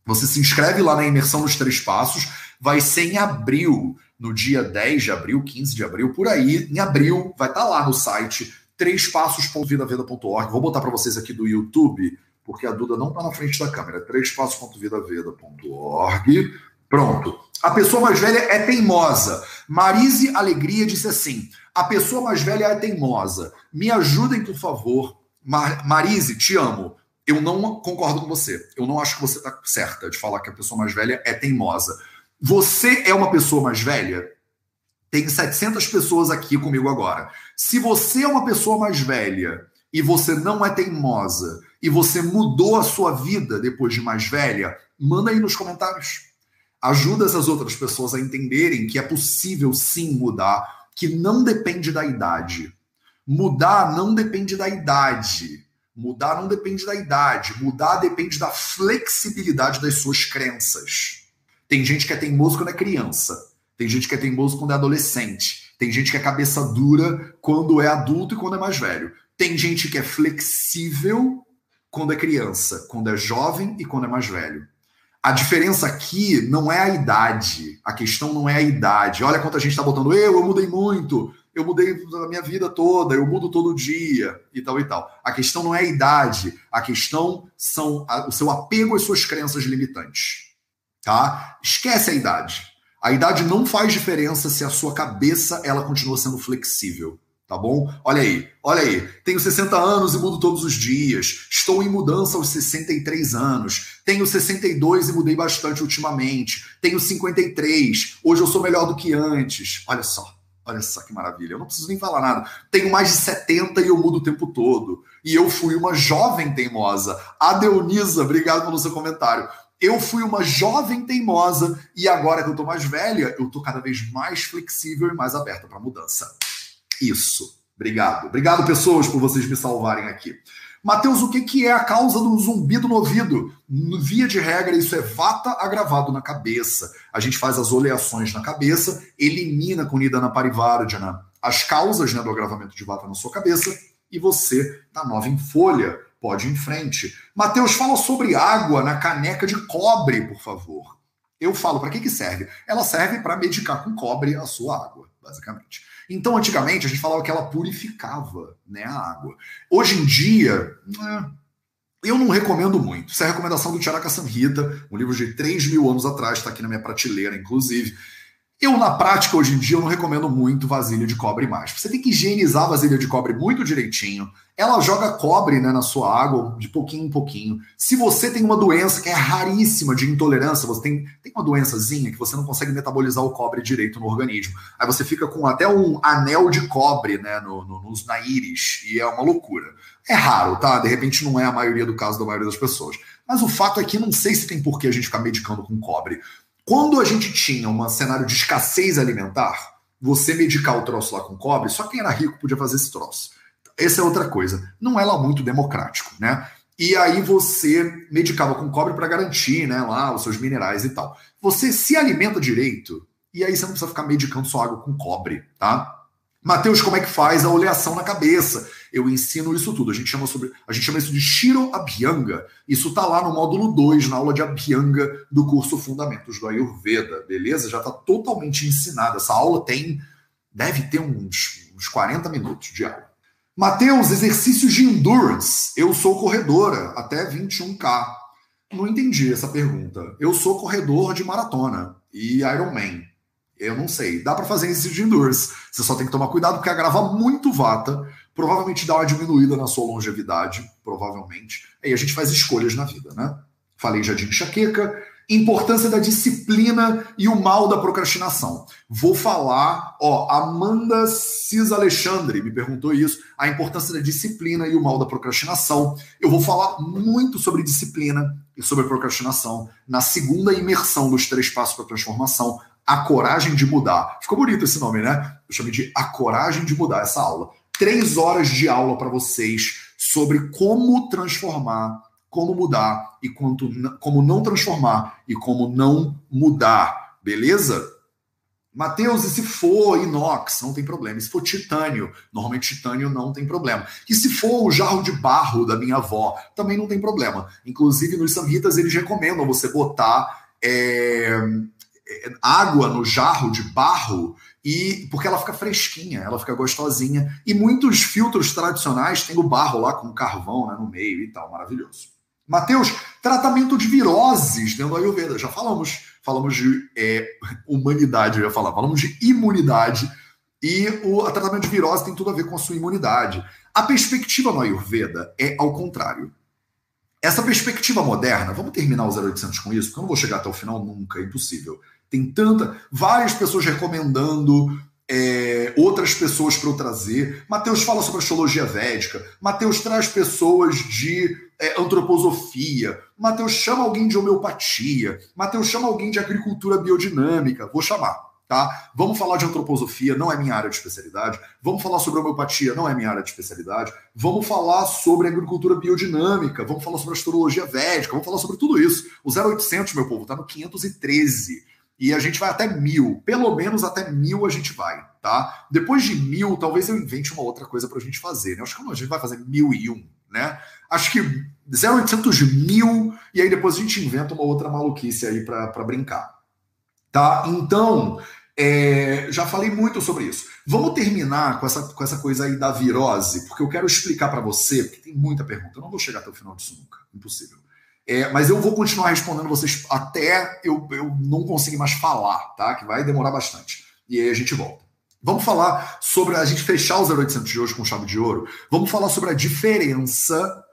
Você se inscreve lá na imersão dos três passos. Vai ser em abril, no dia 10 de abril, 15 de abril, por aí. Em abril, vai estar tá lá no site trêspassos.vidaveda.org. Vou botar para vocês aqui do YouTube, porque a Duda não está na frente da câmera. trêspassos.vidaveda.org. Pronto. A pessoa mais velha é teimosa. Marise Alegria disse assim: a pessoa mais velha é teimosa. Me ajudem, por favor. Mar Marise, te amo. Eu não concordo com você. Eu não acho que você está certa de falar que a pessoa mais velha é teimosa. Você é uma pessoa mais velha? Tem 700 pessoas aqui comigo agora. Se você é uma pessoa mais velha e você não é teimosa e você mudou a sua vida depois de mais velha, manda aí nos comentários ajuda essas outras pessoas a entenderem que é possível sim mudar, que não depende da idade. Mudar não depende da idade. Mudar não depende da idade. Mudar depende da flexibilidade das suas crenças. Tem gente que é teimoso quando é criança. Tem gente que é teimoso quando é adolescente. Tem gente que é cabeça dura quando é adulto e quando é mais velho. Tem gente que é flexível quando é criança, quando é jovem e quando é mais velho. A diferença aqui não é a idade. A questão não é a idade. Olha quanta gente está botando eu, eu mudei muito. eu mudei a minha vida toda, eu mudo todo dia e tal e tal. A questão não é a idade, a questão são a, o seu apego às suas crenças limitantes. Tá? Esquece a idade. A idade não faz diferença se a sua cabeça ela continua sendo flexível. Tá bom? Olha aí, olha aí. Tenho 60 anos e mudo todos os dias. Estou em mudança aos 63 anos. Tenho 62 e mudei bastante ultimamente. Tenho 53. Hoje eu sou melhor do que antes. Olha só. Olha só que maravilha. Eu não preciso nem falar nada. Tenho mais de 70 e eu mudo o tempo todo. E eu fui uma jovem teimosa. A Deonisa, obrigado pelo seu comentário. Eu fui uma jovem teimosa e agora que eu tô mais velha, eu tô cada vez mais flexível e mais aberta para mudança. Isso. Obrigado. Obrigado, pessoas, por vocês me salvarem aqui. Mateus, o que, que é a causa do zumbido no ouvido? Via de regra, isso é vata agravado na cabeça. A gente faz as oleações na cabeça, elimina com Nidana Parivardhana as causas né, do agravamento de vata na sua cabeça e você tá nova em folha. Pode ir em frente. Mateus, fala sobre água na caneca de cobre, por favor. Eu falo, para que, que serve? Ela serve para medicar com cobre a sua água, basicamente. Então, antigamente, a gente falava que ela purificava né, a água. Hoje em dia, é, eu não recomendo muito. Isso é a recomendação do Charaka Samhita, um livro de 3 mil anos atrás, está aqui na minha prateleira, inclusive. Eu, na prática, hoje em dia, eu não recomendo muito vasilha de cobre mais. Você tem que higienizar a vasilha de cobre muito direitinho. Ela joga cobre né, na sua água, de pouquinho em pouquinho. Se você tem uma doença que é raríssima de intolerância, você tem, tem uma doençazinha que você não consegue metabolizar o cobre direito no organismo. Aí você fica com até um anel de cobre né, no, no, nos, na íris, e é uma loucura. É raro, tá? De repente não é a maioria do caso da maioria das pessoas. Mas o fato é que não sei se tem por que a gente ficar medicando com cobre. Quando a gente tinha um cenário de escassez alimentar, você medicar o troço lá com cobre, só quem era rico podia fazer esse troço. Essa é outra coisa. Não é lá muito democrático, né? E aí você medicava com cobre para garantir, né, lá os seus minerais e tal. Você se alimenta direito e aí você não precisa ficar medicando sua água com cobre, tá? Mateus, como é que faz a oleação na cabeça? Eu ensino isso tudo. A gente chama, sobre, a gente chama isso de Shiro Abhyanga. Isso está lá no módulo 2, na aula de Abhyanga do curso Fundamentos do Ayurveda, beleza? Já está totalmente ensinado. Essa aula tem, deve ter uns, uns 40 minutos de aula. Mateus, exercícios de endurance. Eu sou corredora, até 21K. Não entendi essa pergunta. Eu sou corredor de maratona e Ironman. Eu não sei. Dá para fazer exercício de endurance. Você só tem que tomar cuidado porque agrava muito vata. Provavelmente dá uma diminuída na sua longevidade. Provavelmente. Aí a gente faz escolhas na vida, né? Falei já de enxaqueca. Importância da disciplina e o mal da procrastinação. Vou falar, ó, Amanda Cis Alexandre me perguntou isso, a importância da disciplina e o mal da procrastinação. Eu vou falar muito sobre disciplina e sobre procrastinação na segunda imersão dos três passos para transformação, a Coragem de Mudar. Ficou bonito esse nome, né? Eu chamei de A Coragem de Mudar essa aula. Três horas de aula para vocês sobre como transformar, como mudar e quanto, como não transformar e como não mudar, beleza? Mateus, e se for inox, não tem problema. E se for titânio, normalmente titânio não tem problema. E se for o jarro de barro da minha avó, também não tem problema. Inclusive, nos samhitas, eles recomendam você botar é, água no jarro de barro e porque ela fica fresquinha, ela fica gostosinha. E muitos filtros tradicionais têm o barro lá com carvão né, no meio e tal, maravilhoso. Mateus, tratamento de viroses dentro do Ayurveda. Já falamos, falamos de é, humanidade, eu ia falar, falamos de imunidade. E o tratamento de virose tem tudo a ver com a sua imunidade. A perspectiva no Ayurveda é ao contrário. Essa perspectiva moderna, vamos terminar o 0800 com isso, porque eu não vou chegar até o final nunca, é impossível. Tem tanta. Várias pessoas recomendando, é, outras pessoas para eu trazer. Mateus fala sobre astrologia védica. Mateus traz pessoas de é, antroposofia. Mateus chama alguém de homeopatia. Mateus chama alguém de agricultura biodinâmica. Vou chamar. Tá? Vamos falar de antroposofia, não é minha área de especialidade. Vamos falar sobre homeopatia, não é minha área de especialidade. Vamos falar sobre agricultura biodinâmica. Vamos falar sobre astrologia védica. Vamos falar sobre tudo isso. O 0800, meu povo, está no 513 e a gente vai até mil. Pelo menos até mil a gente vai, tá? Depois de mil, talvez eu invente uma outra coisa para a gente fazer, né? Acho que a gente vai fazer mil e um, né? Acho que 0800 mil, e aí depois a gente inventa uma outra maluquice aí para brincar, tá? Então, É, já falei muito sobre isso. Vamos terminar com essa, com essa coisa aí da virose, porque eu quero explicar para você, porque tem muita pergunta. Eu não vou chegar até o final disso nunca, impossível. É, mas eu vou continuar respondendo vocês até eu, eu não conseguir mais falar, tá? Que vai demorar bastante. E aí a gente volta. Vamos falar sobre a gente fechar os 0800 de hoje com chave de ouro. Vamos falar sobre a diferença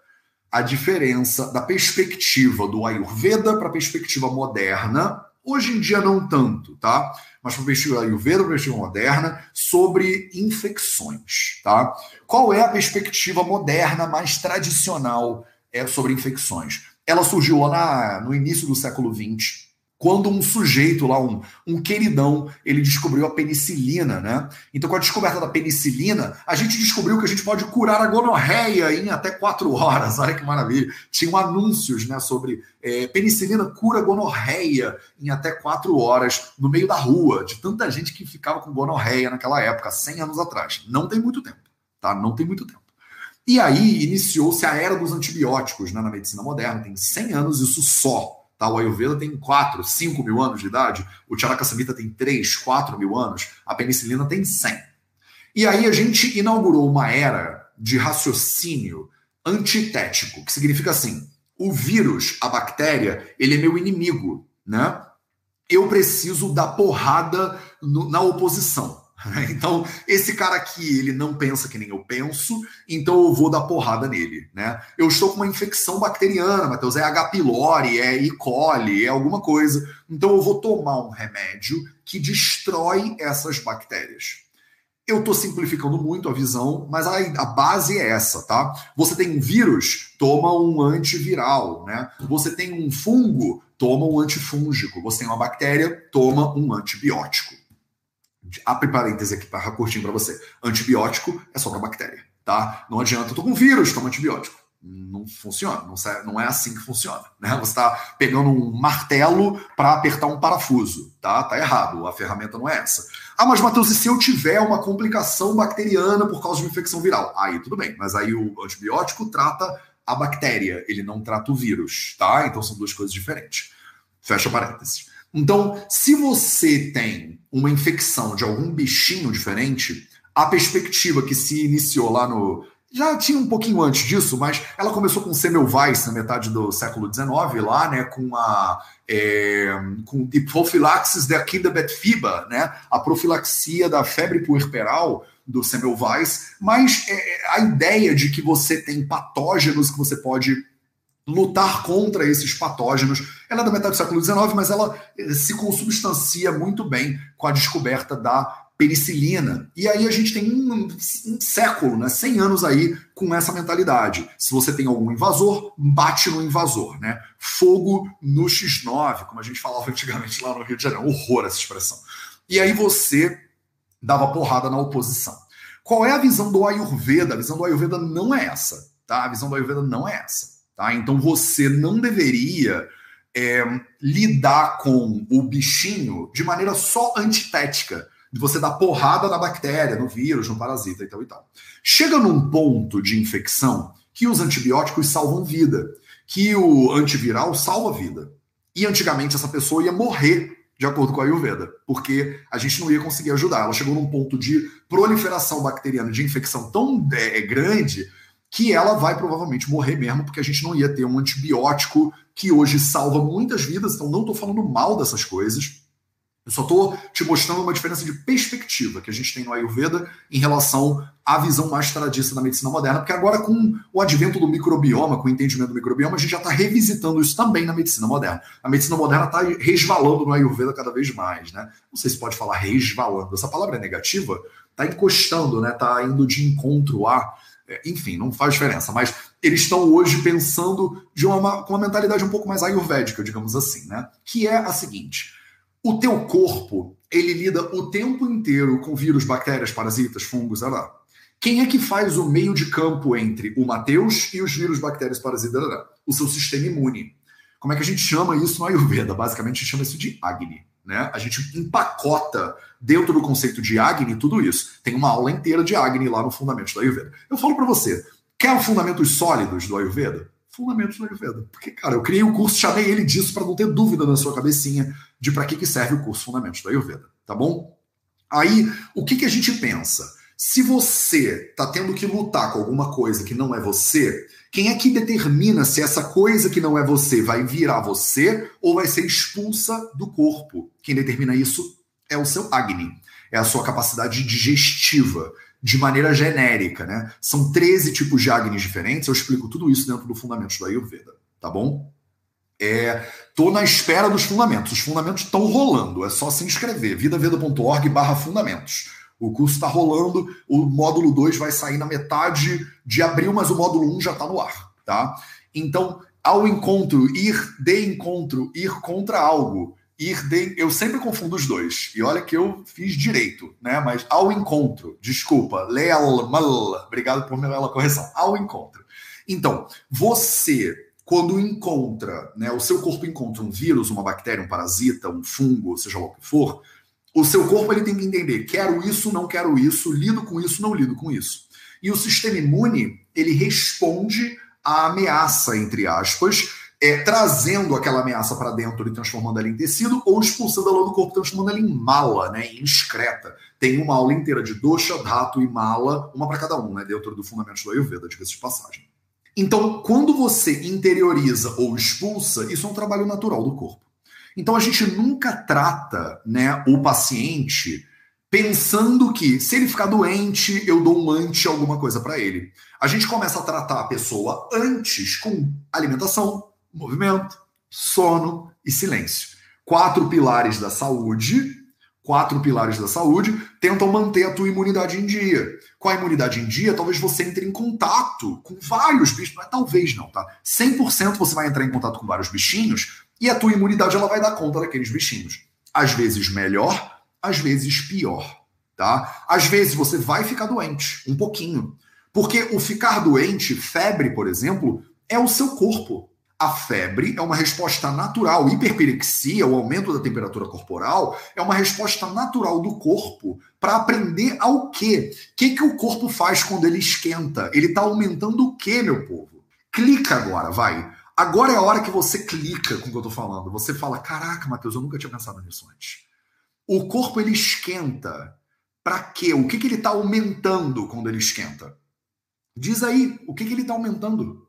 a diferença da perspectiva do Ayurveda para a perspectiva moderna Hoje em dia não tanto, tá? Mas para o vestido Ayurveda, para o vestido moderna, sobre infecções, tá? Qual é a perspectiva moderna mais tradicional é, sobre infecções? Ela surgiu lá na, no início do século XX, quando um sujeito lá, um, um queridão, ele descobriu a penicilina, né? Então, com a descoberta da penicilina, a gente descobriu que a gente pode curar a gonorreia em até quatro horas. Olha que maravilha. Tinham anúncios, né, sobre é, penicilina cura gonorreia em até quatro horas no meio da rua, de tanta gente que ficava com gonorreia naquela época, 100 anos atrás. Não tem muito tempo, tá? Não tem muito tempo. E aí iniciou-se a era dos antibióticos né, na medicina moderna, tem 100 anos isso só. Tá? O Ayurveda tem 4, 5 mil anos de idade, o Charaka Samhita tem 3, 4 mil anos, a penicilina tem 100. E aí a gente inaugurou uma era de raciocínio antitético, que significa assim, o vírus, a bactéria, ele é meu inimigo, né? Eu preciso dar porrada no, na oposição. Então, esse cara aqui, ele não pensa que nem eu penso, então eu vou dar porrada nele, né? Eu estou com uma infecção bacteriana, Matheus, é H. pylori, é E. coli, é alguma coisa. Então eu vou tomar um remédio que destrói essas bactérias. Eu estou simplificando muito a visão, mas a, a, base é essa, tá? Você tem um vírus, toma um antiviral, né? Você tem um fungo, toma um antifúngico. Você tem uma bactéria, toma um antibiótico abre parêntese aqui para curtinho para você. Antibiótico é só para bactéria, tá? Não adianta, eu tô com vírus, toma antibiótico. Não funciona, não, não é assim que funciona. Né? Você está pegando um martelo para apertar um parafuso, tá? Tá errado, a ferramenta não é essa. Ah, mas Matheus, e se eu tiver uma complicação bacteriana por causa de uma infecção viral? Aí tudo bem, mas aí o antibiótico trata a bactéria, ele não trata o vírus, tá? Então são duas coisas diferentes. Fecha parênteses. Então, se você tem uma infecção de algum bichinho diferente, a perspectiva que se iniciou lá no. Já tinha um pouquinho antes disso, mas ela começou com Semmelweis na metade do século XIX, lá, né, com a é, com de profilaxis da Kinderbett-Fieber, né, a profilaxia da febre puerperal do Semmelweis, mas é, a ideia de que você tem patógenos que você pode lutar contra esses patógenos. Ela é da metade do século XIX, mas ela eh, se consubstancia muito bem com a descoberta da penicilina. E aí a gente tem um, um, século, né, 100 anos aí com essa mentalidade. Se você tem algum invasor, bate no invasor, né? Fogo no X9, como a gente falava antigamente lá no Rio de Janeiro. Horror essa expressão. E aí você dava porrada na oposição. Qual é a visão do Ayurveda? A visão do Ayurveda não é essa, tá? A visão do Ayurveda não é essa. Tá? Então você não deveria é, lidar com o bichinho de maneira só antitética, de você dar porrada na bactéria, no vírus, no parasita e tal e tal. Chega num ponto de infecção que os antibióticos salvam vida, que o antiviral salva vida. E antigamente essa pessoa ia morrer de acordo com a Ayurveda, porque a gente não ia conseguir ajudar. Ela chegou num ponto de proliferação bacteriana, de infecção tão é, grande que ela vai provavelmente morrer mesmo, porque a gente não ia ter um antibiótico que hoje salva muitas vidas, então não estou falando mal dessas coisas. Eu só estou te mostrando uma diferença de perspectiva que a gente tem no Ayurveda em relação à visão mais tradicional da medicina moderna, porque agora, com o advento do microbioma, com o entendimento do microbioma, a gente já está revisitando isso também na medicina moderna. A medicina moderna está resvalando no Ayurveda cada vez mais, né? Não sei se pode falar resvalando, essa palavra é negativa, está encostando, né? Está indo de encontro a enfim, não faz diferença, mas eles estão hoje pensando de uma, com uma mentalidade um pouco mais ayurvédica, digamos assim, né? Que é a seguinte: o teu corpo ele lida o tempo inteiro com vírus, bactérias, parasitas, fungos, lá. Quem é que faz o meio de campo entre o Mateus e os vírus, bactérias, parasitas? O seu sistema imune. Como é que a gente chama isso no Ayurveda? Basicamente, a gente chama isso de Agni. Né? A gente empacota dentro do conceito de Agni tudo isso. Tem uma aula inteira de Agni lá no Fundamentos do Ayurveda. Eu falo para você, quer fundamentos sólidos do Ayurveda? Fundamentos do Ayurveda. Porque, cara, eu criei o um curso, chamei ele disso para não ter dúvida na sua cabecinha de para que, que serve o curso Fundamentos do Ayurveda, tá bom? Aí, o que, que a gente pensa? Se você está tendo que lutar com alguma coisa que não é você, quem é que determina se essa coisa que não é você vai virar você ou vai ser expulsa do corpo? Quem determina isso é o seu Agni, é a sua capacidade digestiva, de maneira genérica, né? São 13 tipos de Agnis diferentes, eu explico tudo isso dentro do Fundamentos do Ayurveda, tá bom? É, tô na espera dos fundamentos. Os fundamentos estão rolando. É só se inscrever. vidaveda.org barra fundamentos. O curso está rolando. O módulo 2 vai sair na metade de abril, mas o módulo 1 um já está no ar. Tá? Então, ao encontro, ir de encontro, ir contra algo. Ir de. Eu sempre confundo os dois. E olha que eu fiz direito, né? Mas ao encontro, desculpa, leal, mal. Obrigado por minha correção. Ao encontro. Então, você quando encontra, né, o seu corpo encontra um vírus, uma bactéria, um parasita, um fungo, seja lá o que for, o seu corpo ele tem que entender, quero isso, não quero isso, lido com isso, não lido com isso. E o sistema imune, ele responde à ameaça, entre aspas, é, trazendo aquela ameaça para dentro e transformando ela em tecido, ou expulsando ela do corpo, transformando ela em mala, né, em excreta. Tem uma aula inteira de dosha, dhato e mala, uma para cada um, né, dentro do Fundamentos do Ayurveda, diga-se de passagem. Então, quando você interioriza ou expulsa, isso é um trabalho natural do corpo. Então, a gente nunca trata né, o paciente pensando que se ele ficar doente, eu dou um anti alguma coisa para ele. A gente começa a tratar a pessoa antes com alimentação, movimento, sono e silêncio. Quatro pilares da saúde quatro pilares da saúde, tentam manter a tua imunidade em dia. Com a imunidade em dia, talvez você entre em contato com vários bichos, mas talvez não, tá? 100% você vai entrar em contato com vários bichinhos e a tua imunidade ela vai dar conta daqueles bichinhos. Às vezes melhor, às vezes pior, tá? Às vezes você vai ficar doente, um pouquinho. Porque o ficar doente, febre, por exemplo, é o seu corpo a febre é uma resposta natural. Hiperpirexia, o aumento da temperatura corporal, é uma resposta natural do corpo para aprender ao quê? O que, que o corpo faz quando ele esquenta? Ele está aumentando o quê, meu povo? Clica agora, vai. Agora é a hora que você clica com o que eu estou falando. Você fala: caraca, Matheus, eu nunca tinha pensado nisso antes. O corpo ele esquenta. Para quê? O que, que ele está aumentando quando ele esquenta? Diz aí, o que, que ele está aumentando?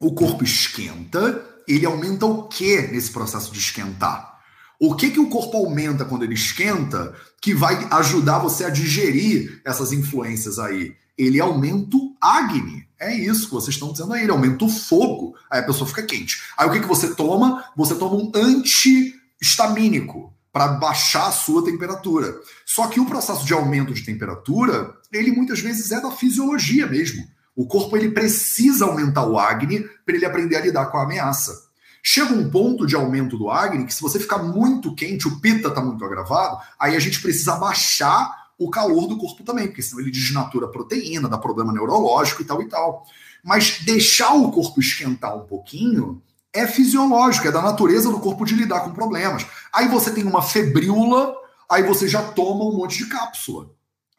o corpo esquenta, ele aumenta o que nesse processo de esquentar? O que, que o corpo aumenta quando ele esquenta que vai ajudar você a digerir essas influências aí? Ele aumenta o Agni. É isso que vocês estão dizendo aí. Ele aumenta o fogo. Aí a pessoa fica quente. Aí o que, que você toma? Você toma um antihistamínico para baixar a sua temperatura. Só que o processo de aumento de temperatura, ele muitas vezes é da fisiologia mesmo. O corpo ele precisa aumentar o Agni para ele aprender a lidar com a ameaça. Chega um ponto de aumento do Agni que se você ficar muito quente, o Pita está muito agravado, aí a gente precisa baixar o calor do corpo também, porque senão ele desnatura a proteína, dá problema neurológico e tal e tal. Mas deixar o corpo esquentar um pouquinho é fisiológico, é da natureza do corpo de lidar com problemas. Aí você tem uma febríola, aí você já toma um monte de cápsula.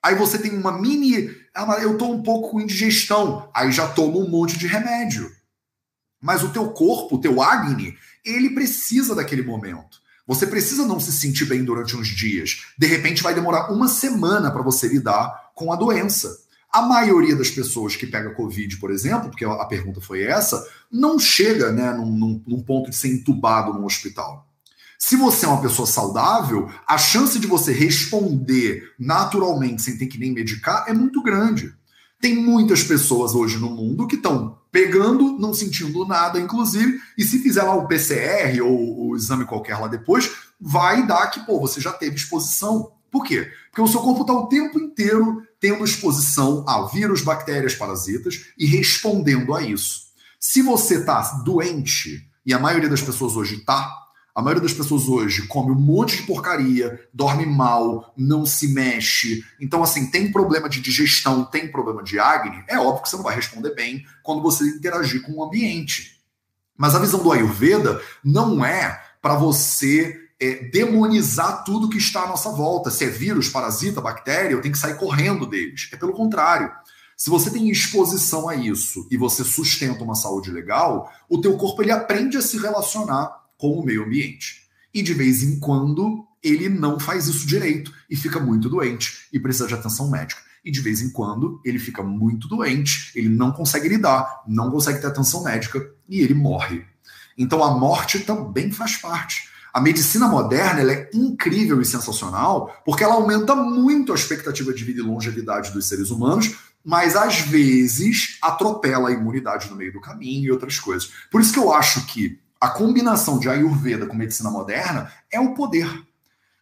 Aí você tem uma mini. Ah, eu tô um pouco com indigestão. Aí já toma um monte de remédio. Mas o teu corpo, o teu Agni, ele precisa daquele momento. Você precisa não se sentir bem durante uns dias. De repente vai demorar uma semana para você lidar com a doença. A maioria das pessoas que pega Covid, por exemplo, porque a pergunta foi essa, não chega né, num, num, num ponto de ser entubado no hospital. Se você é uma pessoa saudável, a chance de você responder naturalmente sem ter que nem medicar é muito grande. Tem muitas pessoas hoje no mundo que estão pegando, não sentindo nada, inclusive, e se fizer lá o PCR ou o exame qualquer lá depois, vai dar que, pô, você já teve exposição. Por quê? Porque o seu corpo está o tempo inteiro tendo exposição a vírus, bactérias, parasitas e respondendo a isso. Se você está doente, e a maioria das pessoas hoje está, a maioria das pessoas hoje come um monte de porcaria, dorme mal, não se mexe. Então, assim, tem problema de digestão, tem problema de acne. É óbvio que você não vai responder bem quando você interagir com o ambiente. Mas a visão do Ayurveda não é para você é, demonizar tudo que está à nossa volta. Se é vírus, parasita, bactéria, eu tenho que sair correndo deles. É pelo contrário. Se você tem exposição a isso e você sustenta uma saúde legal, o teu corpo ele aprende a se relacionar com o meio ambiente. E de vez em quando ele não faz isso direito e fica muito doente e precisa de atenção médica. E de vez em quando ele fica muito doente, ele não consegue lidar, não consegue ter atenção médica e ele morre. Então a morte também faz parte. A medicina moderna é incrível e sensacional porque ela aumenta muito a expectativa de vida e longevidade dos seres humanos, mas às vezes atropela a imunidade no meio do caminho e outras coisas. Por isso que eu acho que a combinação de Ayurveda com medicina moderna é o poder.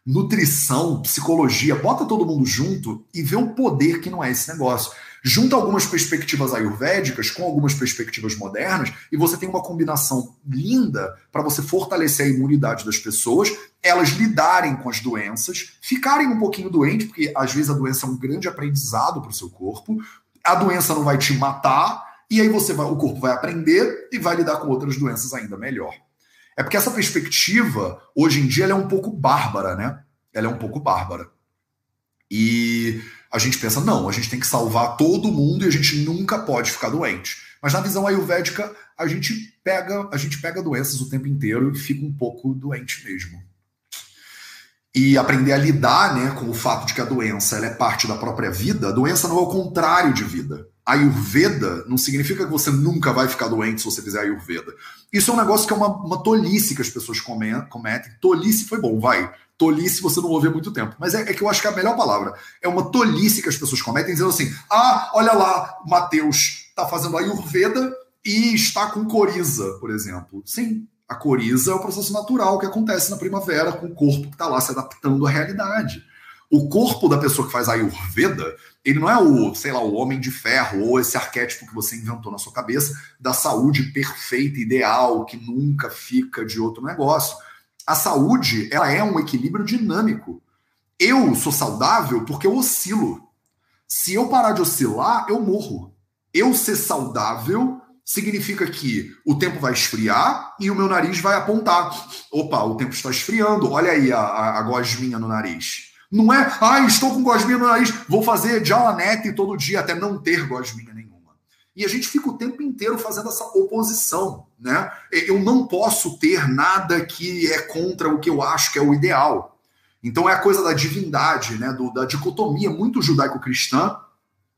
Nutrição, psicologia, bota todo mundo junto e vê o poder que não é esse negócio. Junta algumas perspectivas ayurvédicas com algumas perspectivas modernas e você tem uma combinação linda para você fortalecer a imunidade das pessoas, elas lidarem com as doenças, ficarem um pouquinho doentes, porque às vezes a doença é um grande aprendizado para o seu corpo, a doença não vai te matar, e aí você vai, o corpo vai aprender e vai lidar com outras doenças ainda melhor. É porque essa perspectiva, hoje em dia, ela é um pouco bárbara, né? Ela é um pouco bárbara. E a gente pensa, não, a gente tem que salvar todo mundo e a gente nunca pode ficar doente. Mas na visão ayurvédica, a gente pega, a gente pega doenças o tempo inteiro e fica um pouco doente mesmo. E aprender a lidar né, com o fato de que a doença ela é parte da própria vida, a doença não é o contrário de vida. Ayurveda não significa que você nunca vai ficar doente se você fizer Ayurveda. Isso é um negócio que é uma, uma tolice que as pessoas cometem. Tolice foi bom, vai. Tolice você não ouve há muito tempo. Mas é, é, que eu acho que é a melhor palavra. É uma tolice que as pessoas cometem, dizendo assim: ah, olha lá, Mateus está fazendo Ayurveda e está com coriza, por exemplo. Sim, a coriza é o processo natural que acontece na primavera com o corpo que está lá se adaptando à realidade. O corpo da pessoa que faz Ayurveda, ele não é o, sei lá, o homem de ferro ou esse arquétipo que você inventou na sua cabeça da saúde perfeita, ideal, que nunca fica de outro negócio. A saúde, ela é um equilíbrio dinâmico. Eu sou saudável porque eu oscilo. Se eu parar de oscilar, eu morro. Eu ser saudável significa que o tempo vai esfriar e o meu nariz vai apontar. Opa, o tempo está esfriando. Olha aí a, a, a gosminha no nariz. Não é, ah, estou com gosminha no nariz, vou fazer jalanete todo dia até não ter gosminha nenhuma. E a gente fica o tempo inteiro fazendo essa oposição, né? Eu não posso ter nada que é contra o que eu acho que é o ideal. Então é a coisa da divindade, né? Do, da dicotomia muito judaico-cristã,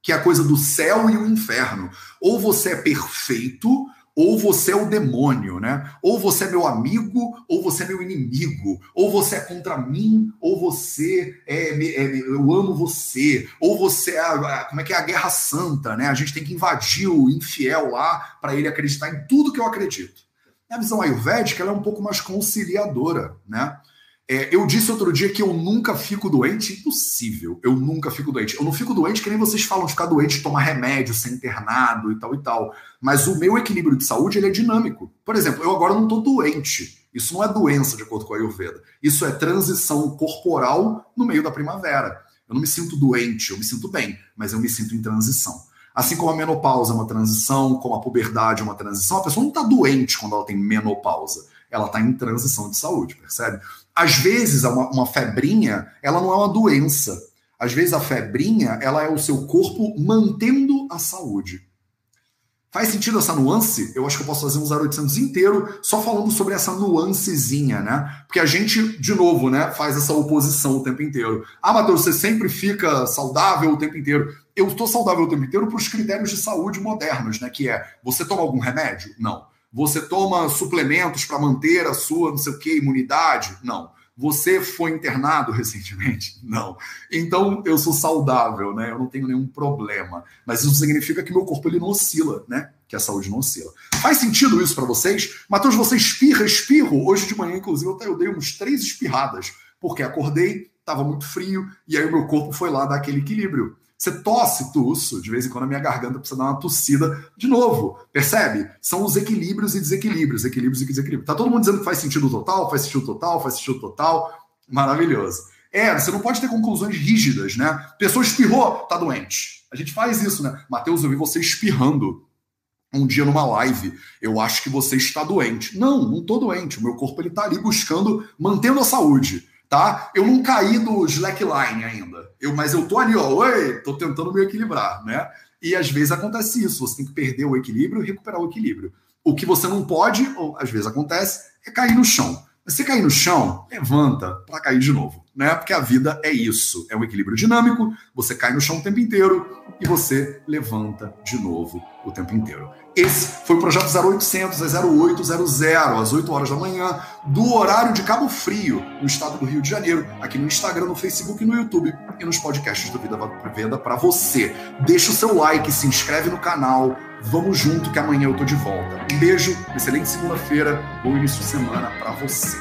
que é a coisa do céu e o inferno. Ou você é perfeito, ou você é o demônio, né? Ou você é meu amigo, ou você é meu inimigo, ou você é contra mim, ou você é, é eu amo você, ou você é como é que é a guerra santa, né? A gente tem que invadir o infiel lá para ele acreditar em tudo que eu acredito. A visão ayurvédica ela é um pouco mais conciliadora, né? É, eu disse outro dia que eu nunca fico doente. Impossível. Eu nunca fico doente. Eu não fico doente que nem vocês falam de ficar doente, tomar remédio, ser internado e tal e tal. Mas o meu equilíbrio de saúde ele é dinâmico. Por exemplo, eu agora não estou doente. Isso não é doença, de acordo com a Ayurveda. Isso é transição corporal no meio da primavera. Eu não me sinto doente, eu me sinto bem, mas eu me sinto em transição. Assim como a menopausa é uma transição, como a puberdade é uma transição, a pessoa não está doente quando ela tem menopausa. Ela está em transição de saúde, percebe? Às vezes, uma, uma febrinha, ela não é uma doença. Às vezes, a febrinha, ela é o seu corpo mantendo a saúde. Faz sentido essa nuance? Eu acho que eu posso fazer um 0800 inteiro só falando sobre essa nuancezinha, né? Porque a gente, de novo, né, faz essa oposição o tempo inteiro. Ah, Matheus, você sempre fica saudável o tempo inteiro. Eu estou saudável o tempo inteiro para os critérios de saúde modernos, né? Que é, você toma algum remédio? Não. Você toma suplementos para manter a sua, não sei o que, imunidade? Não. Você foi internado recentemente? Não. Então eu sou saudável, né? Eu não tenho nenhum problema. Mas isso significa que meu corpo ele não oscila, né? Que a saúde não oscila. Faz sentido isso para vocês? Matheus, você espirra, espirro. Hoje de manhã, inclusive, eu dei uns três espirradas, porque acordei, estava muito frio, e aí o meu corpo foi lá dar aquele equilíbrio. Você tosse, tusso, de vez em quando a minha garganta precisa dar uma tossida de novo. Percebe? São os equilíbrios e desequilíbrios, equilíbrios e desequilíbrios. Tá todo mundo dizendo que faz sentido total, faz sentido total, faz sentido total. Maravilhoso. É, você não pode ter conclusões rígidas, né? Pessoa espirrou, tá doente. A gente faz isso, né? Matheus, eu vi você espirrando um dia numa live. Eu acho que você está doente. Não, não estou doente. O meu corpo ele tá ali buscando, mantendo a saúde tá? Eu não caí do slackline ainda, eu, mas eu tô ali, ó, oi, tô tentando me equilibrar, né? E às vezes acontece isso, você tem que perder o equilíbrio e recuperar o equilíbrio. O que você não pode, ou às vezes acontece, é cair no chão. Você cair no chão, levanta para cair de novo, né? Porque a vida é isso, é um equilíbrio dinâmico. Você cai no chão o tempo inteiro e você levanta de novo o tempo inteiro. Esse foi o projeto 0800 às 0800, às 8 horas da manhã, do horário de Cabo Frio, no estado do Rio de Janeiro, aqui no Instagram, no Facebook no YouTube e nos podcasts do Vida Venda para você. Deixa o seu like, se inscreve no canal, Vamos junto que amanhã eu tô de volta. Um beijo, excelente segunda-feira, bom início de semana para você.